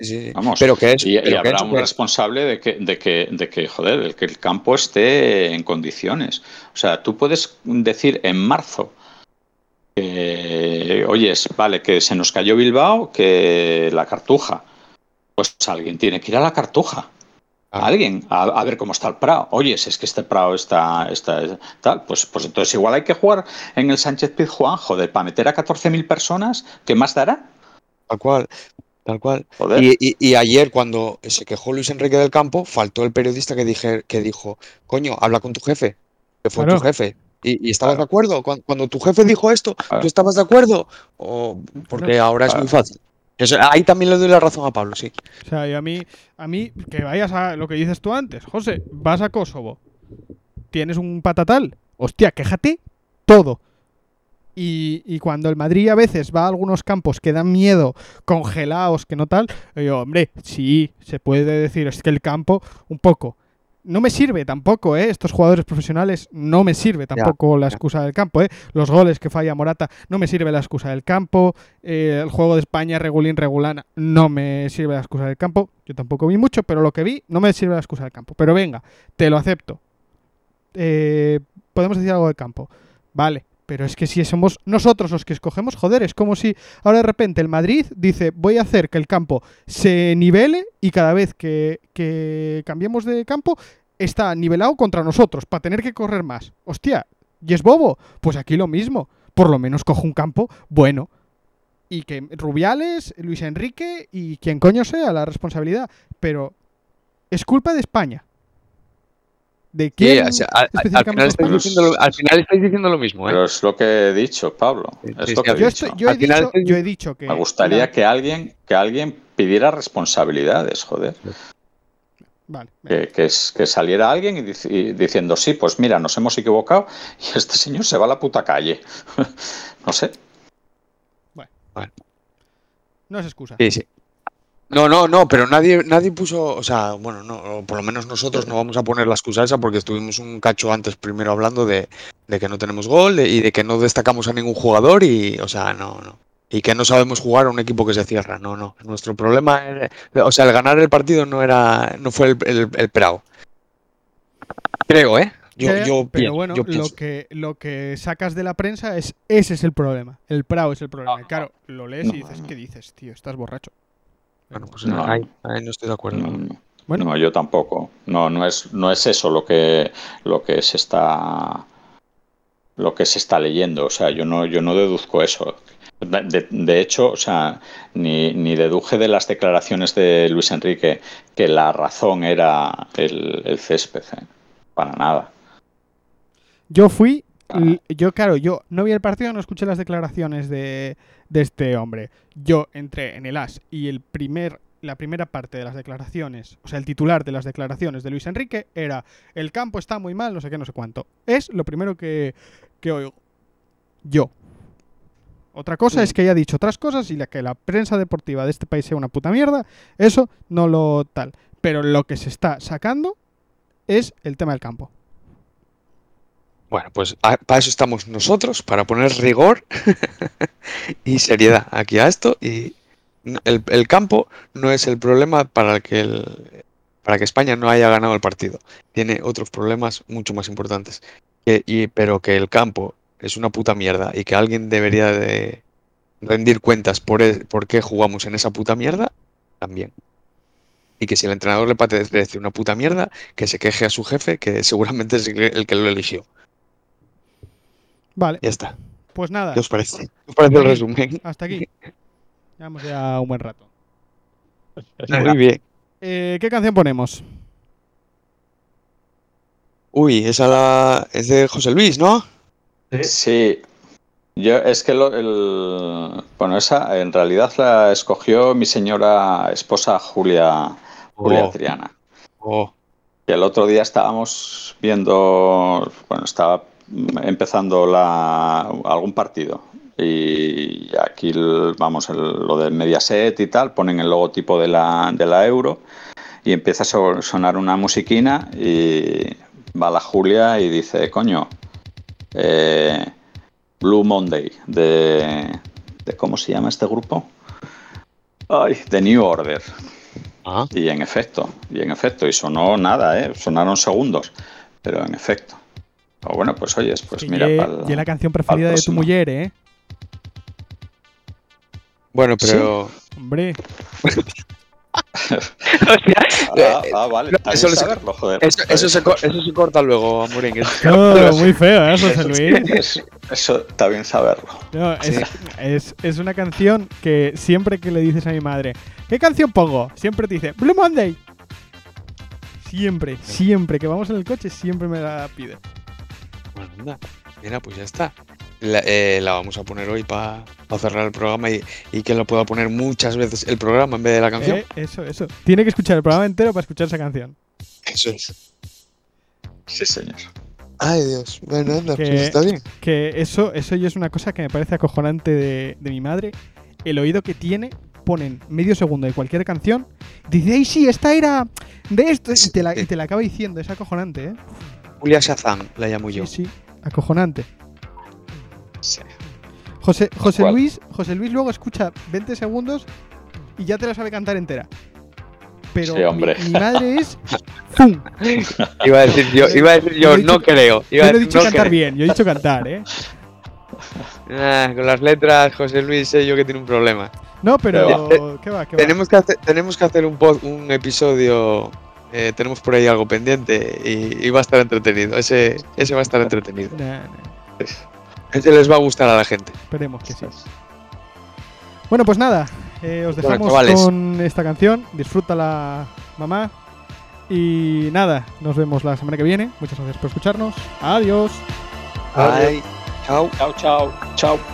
sí, Vamos, pero que es, y, y pero que habrá un responsable de que, de que, de que, joder, el que el campo esté en condiciones. O sea, tú puedes decir en marzo que, oyes, vale, que se nos cayó Bilbao, que la cartuja. Pues alguien tiene que ir a la cartuja. Alguien, a, a ver cómo está el Prado. Oye, si es que este Prado está, está tal, pues, pues entonces igual hay que jugar en el Sánchez Pizjuán, joder, para meter a 14.000 personas, ¿qué más dará? tal cual, tal cual. Joder. Y, y- y ayer cuando se quejó Luis Enrique del Campo, faltó el periodista que, dije, que dijo, coño, habla con tu jefe, que fue Claro. tu jefe. ¿Y, y estabas Claro. de acuerdo? Cuando, cuando tu jefe dijo esto, ¿tú estabas de acuerdo? O porque ahora es muy fácil. Ahí también le doy la razón a Pablo, sí. O sea, y a mí, a mí, que vayas a lo que dices tú antes, José, vas a Kosovo, tienes un patatal, hostia, quéjate todo. Y, y cuando el Madrid a veces va a algunos campos que dan miedo, congelados, que no tal, yo, hombre, sí, se puede decir, es que el campo, un poco. No me sirve tampoco, ¿eh? Estos jugadores profesionales no me sirve tampoco la ya. excusa del campo, ¿eh? Los goles que falla Morata no me sirve la excusa del campo. eh, el juego de España regulín regulana no me sirve la excusa del campo. Yo tampoco vi mucho, pero lo que vi no me sirve la excusa del campo. Pero venga, te lo acepto. Eh, Podemos decir algo del campo. Vale, pero es que si somos nosotros los que escogemos, joder, es como si ahora de repente el Madrid dice voy a hacer que el campo se nivele y cada vez que, cambiemos de campo está nivelado contra nosotros para tener que correr más. Hostia, ¿y es bobo? Pues aquí lo mismo. Por lo menos cojo un campo bueno. Y que Rubiales, Luis Enrique y quien coño sea la responsabilidad. Pero es culpa de España. ¿De Sí, quién? o sea, al, final estáis diciendo lo, al final estáis diciendo lo mismo, ¿eh? Pero es lo que he dicho, Pablo. Sí, Es sí, lo sí, que he yo, dicho. estoy- yo he Al final dicho, estoy- yo he dicho que. Me gustaría que alguien, que alguien pidiera responsabilidades, joder. Vale. Que, que es- que saliera alguien y, dic- y diciendo, sí, pues mira, nos hemos equivocado y este señor se va a la puta calle. [LAUGHS] no sé. no es excusa. Sí, sí. No, no, no, pero nadie, nadie puso, o sea, bueno, no, o por lo menos nosotros no vamos a poner la excusa esa porque estuvimos un cacho antes primero hablando de, de que no tenemos gol de- y de que no destacamos a ningún jugador y, o sea, no, no. Y que no sabemos jugar a un equipo que se cierra, no, no. Nuestro problema, era- o sea, el ganar el partido no era, no fue el, el, el Prado. Creo, ¿eh? Yo, pero bueno, yo lo que, lo que sacas de la prensa es ese es el problema. El Prado es el problema. Y claro, lo lees No, y dices, no. ¿qué dices, tío? Estás borracho. Bueno, pues No. ahí, ahí no estoy de acuerdo. No, no. Bueno. No, yo tampoco. No, no es, no es eso lo que, lo que se está lo que se está leyendo. O sea, yo no, yo no deduzco eso. De, hecho, o sea, ni, ni deduje de las declaraciones de Luis Enrique que la razón era el, el césped. ¿eh? Para nada. Yo fui, yo claro, yo no vi el partido, no escuché las declaraciones de, de este hombre. Yo entré en el AS y el primer, la primera parte de las declaraciones, o sea, el titular de las declaraciones de Luis Enrique era el campo está muy mal, no sé qué, no sé cuánto. Es lo primero que, que oigo. Yo. Otra cosa es que haya dicho otras cosas y la que la prensa deportiva de este país sea una puta mierda, eso no lo tal. Pero lo que se está sacando es el tema del campo. Bueno, pues para eso estamos nosotros, para poner rigor [LAUGHS] y seriedad aquí a esto. Y el, campo no es el problema para el que para que España no haya ganado el partido. Tiene otros problemas mucho más importantes. Y, pero que el campo es una puta mierda y que alguien debería de rendir cuentas por, e- por qué jugamos en esa puta mierda, también. Y que si el entrenador le parece una puta mierda, que se queje a su jefe, que seguramente es el que lo eligió. Vale, Ya está. pues nada. ¿Qué os parece? ¿Qué os parece el resumen? Hasta aquí. Llevamos ya un buen rato. Muy bien. Eh, ¿Qué canción ponemos? Uy, esa la... es de José Luis, ¿no? Sí. Sí. Yo, es que lo- el, bueno, esa en realidad la escogió mi señora esposa Julia, Julia Oh. Triana. Oh, Y el otro día estábamos viendo, bueno, estaba empezando la, algún partido. Y aquí, el- vamos, el- lo del Mediaset y tal, ponen el logotipo de la, de la Euro y empieza a so- sonar una musiquina y va la Julia y dice, coño, eh, Blue Monday, de, de, ¿cómo se llama este grupo? Ay, de New Order. ah, Y en efecto, y en efecto, y sonó nada, ¿eh? sonaron segundos, pero en efecto. O bueno, pues oyes, pues mira, pa'l- ye la canción preferida de tu mujer, ¿eh? bueno, pero... Hombre, [LAUGHS] Ah, ah, vale, No, eso le- saberlo, joder. Eso, eso se, co- eso se corta luego, Amorín. oh, muy feo, ¿eh, José [LAUGHS] Luis? Eso, eso está bien saberlo. No, es, es- es una canción que siempre que le dices a mi madre, ¿qué canción pongo? Siempre te dice, Blue Monday. Siempre, siempre que vamos en el coche, siempre me la pide. Bueno, anda. Mira, pues ya está. La, eh, la vamos a poner hoy para cerrar el programa y, y que lo pueda poner muchas veces el programa en vez de la canción. Eh, eso, eso. Tiene que escuchar el programa entero para escuchar esa canción. Eso es. Sí, señor. Ay, Dios. Bueno, anda, Que- pues está bien. Que eso, eso ya es una cosa que me parece acojonante de, de mi madre. El oído que tiene, ponen medio segundo de cualquier canción. Dice, ay, sí, esta era de esto. Y te la, y te la acaba diciendo. Es acojonante, ¿eh? Julia Shazam, la llamo yo. Sí, sí. Acojonante. Sí. José, José ¿Cuál? Luis, José Luis luego escucha 20 segundos y ya te la sabe cantar entera. Pero Sí, hombre. Mi, mi madre es [LAUGHS] ¡Zum! Iba a decir yo, iba a decir Yo yo, he dicho- no creo. Iba Yo no he dicho no cantar creo. bien, yo he dicho cantar, ¿eh? Ah, con las letras, José Luis, sé yo que tiene un problema. No, pero. Pero- ¿Qué va? ¿Qué va? Tenemos que hacer, tenemos que hacer un, pod- un episodio. Eh, tenemos por ahí algo pendiente y, y va a estar entretenido. Ese, ese va a estar entretenido. Nah, nah, Ese les va a gustar a la gente. esperemos que sí. Bueno, pues nada. eh, os dejamos con esta canción. Disfrútala, mamá. Y nada, nos vemos la semana que viene. Muchas gracias por escucharnos. Adiós. Chao. Chao, chao, chao.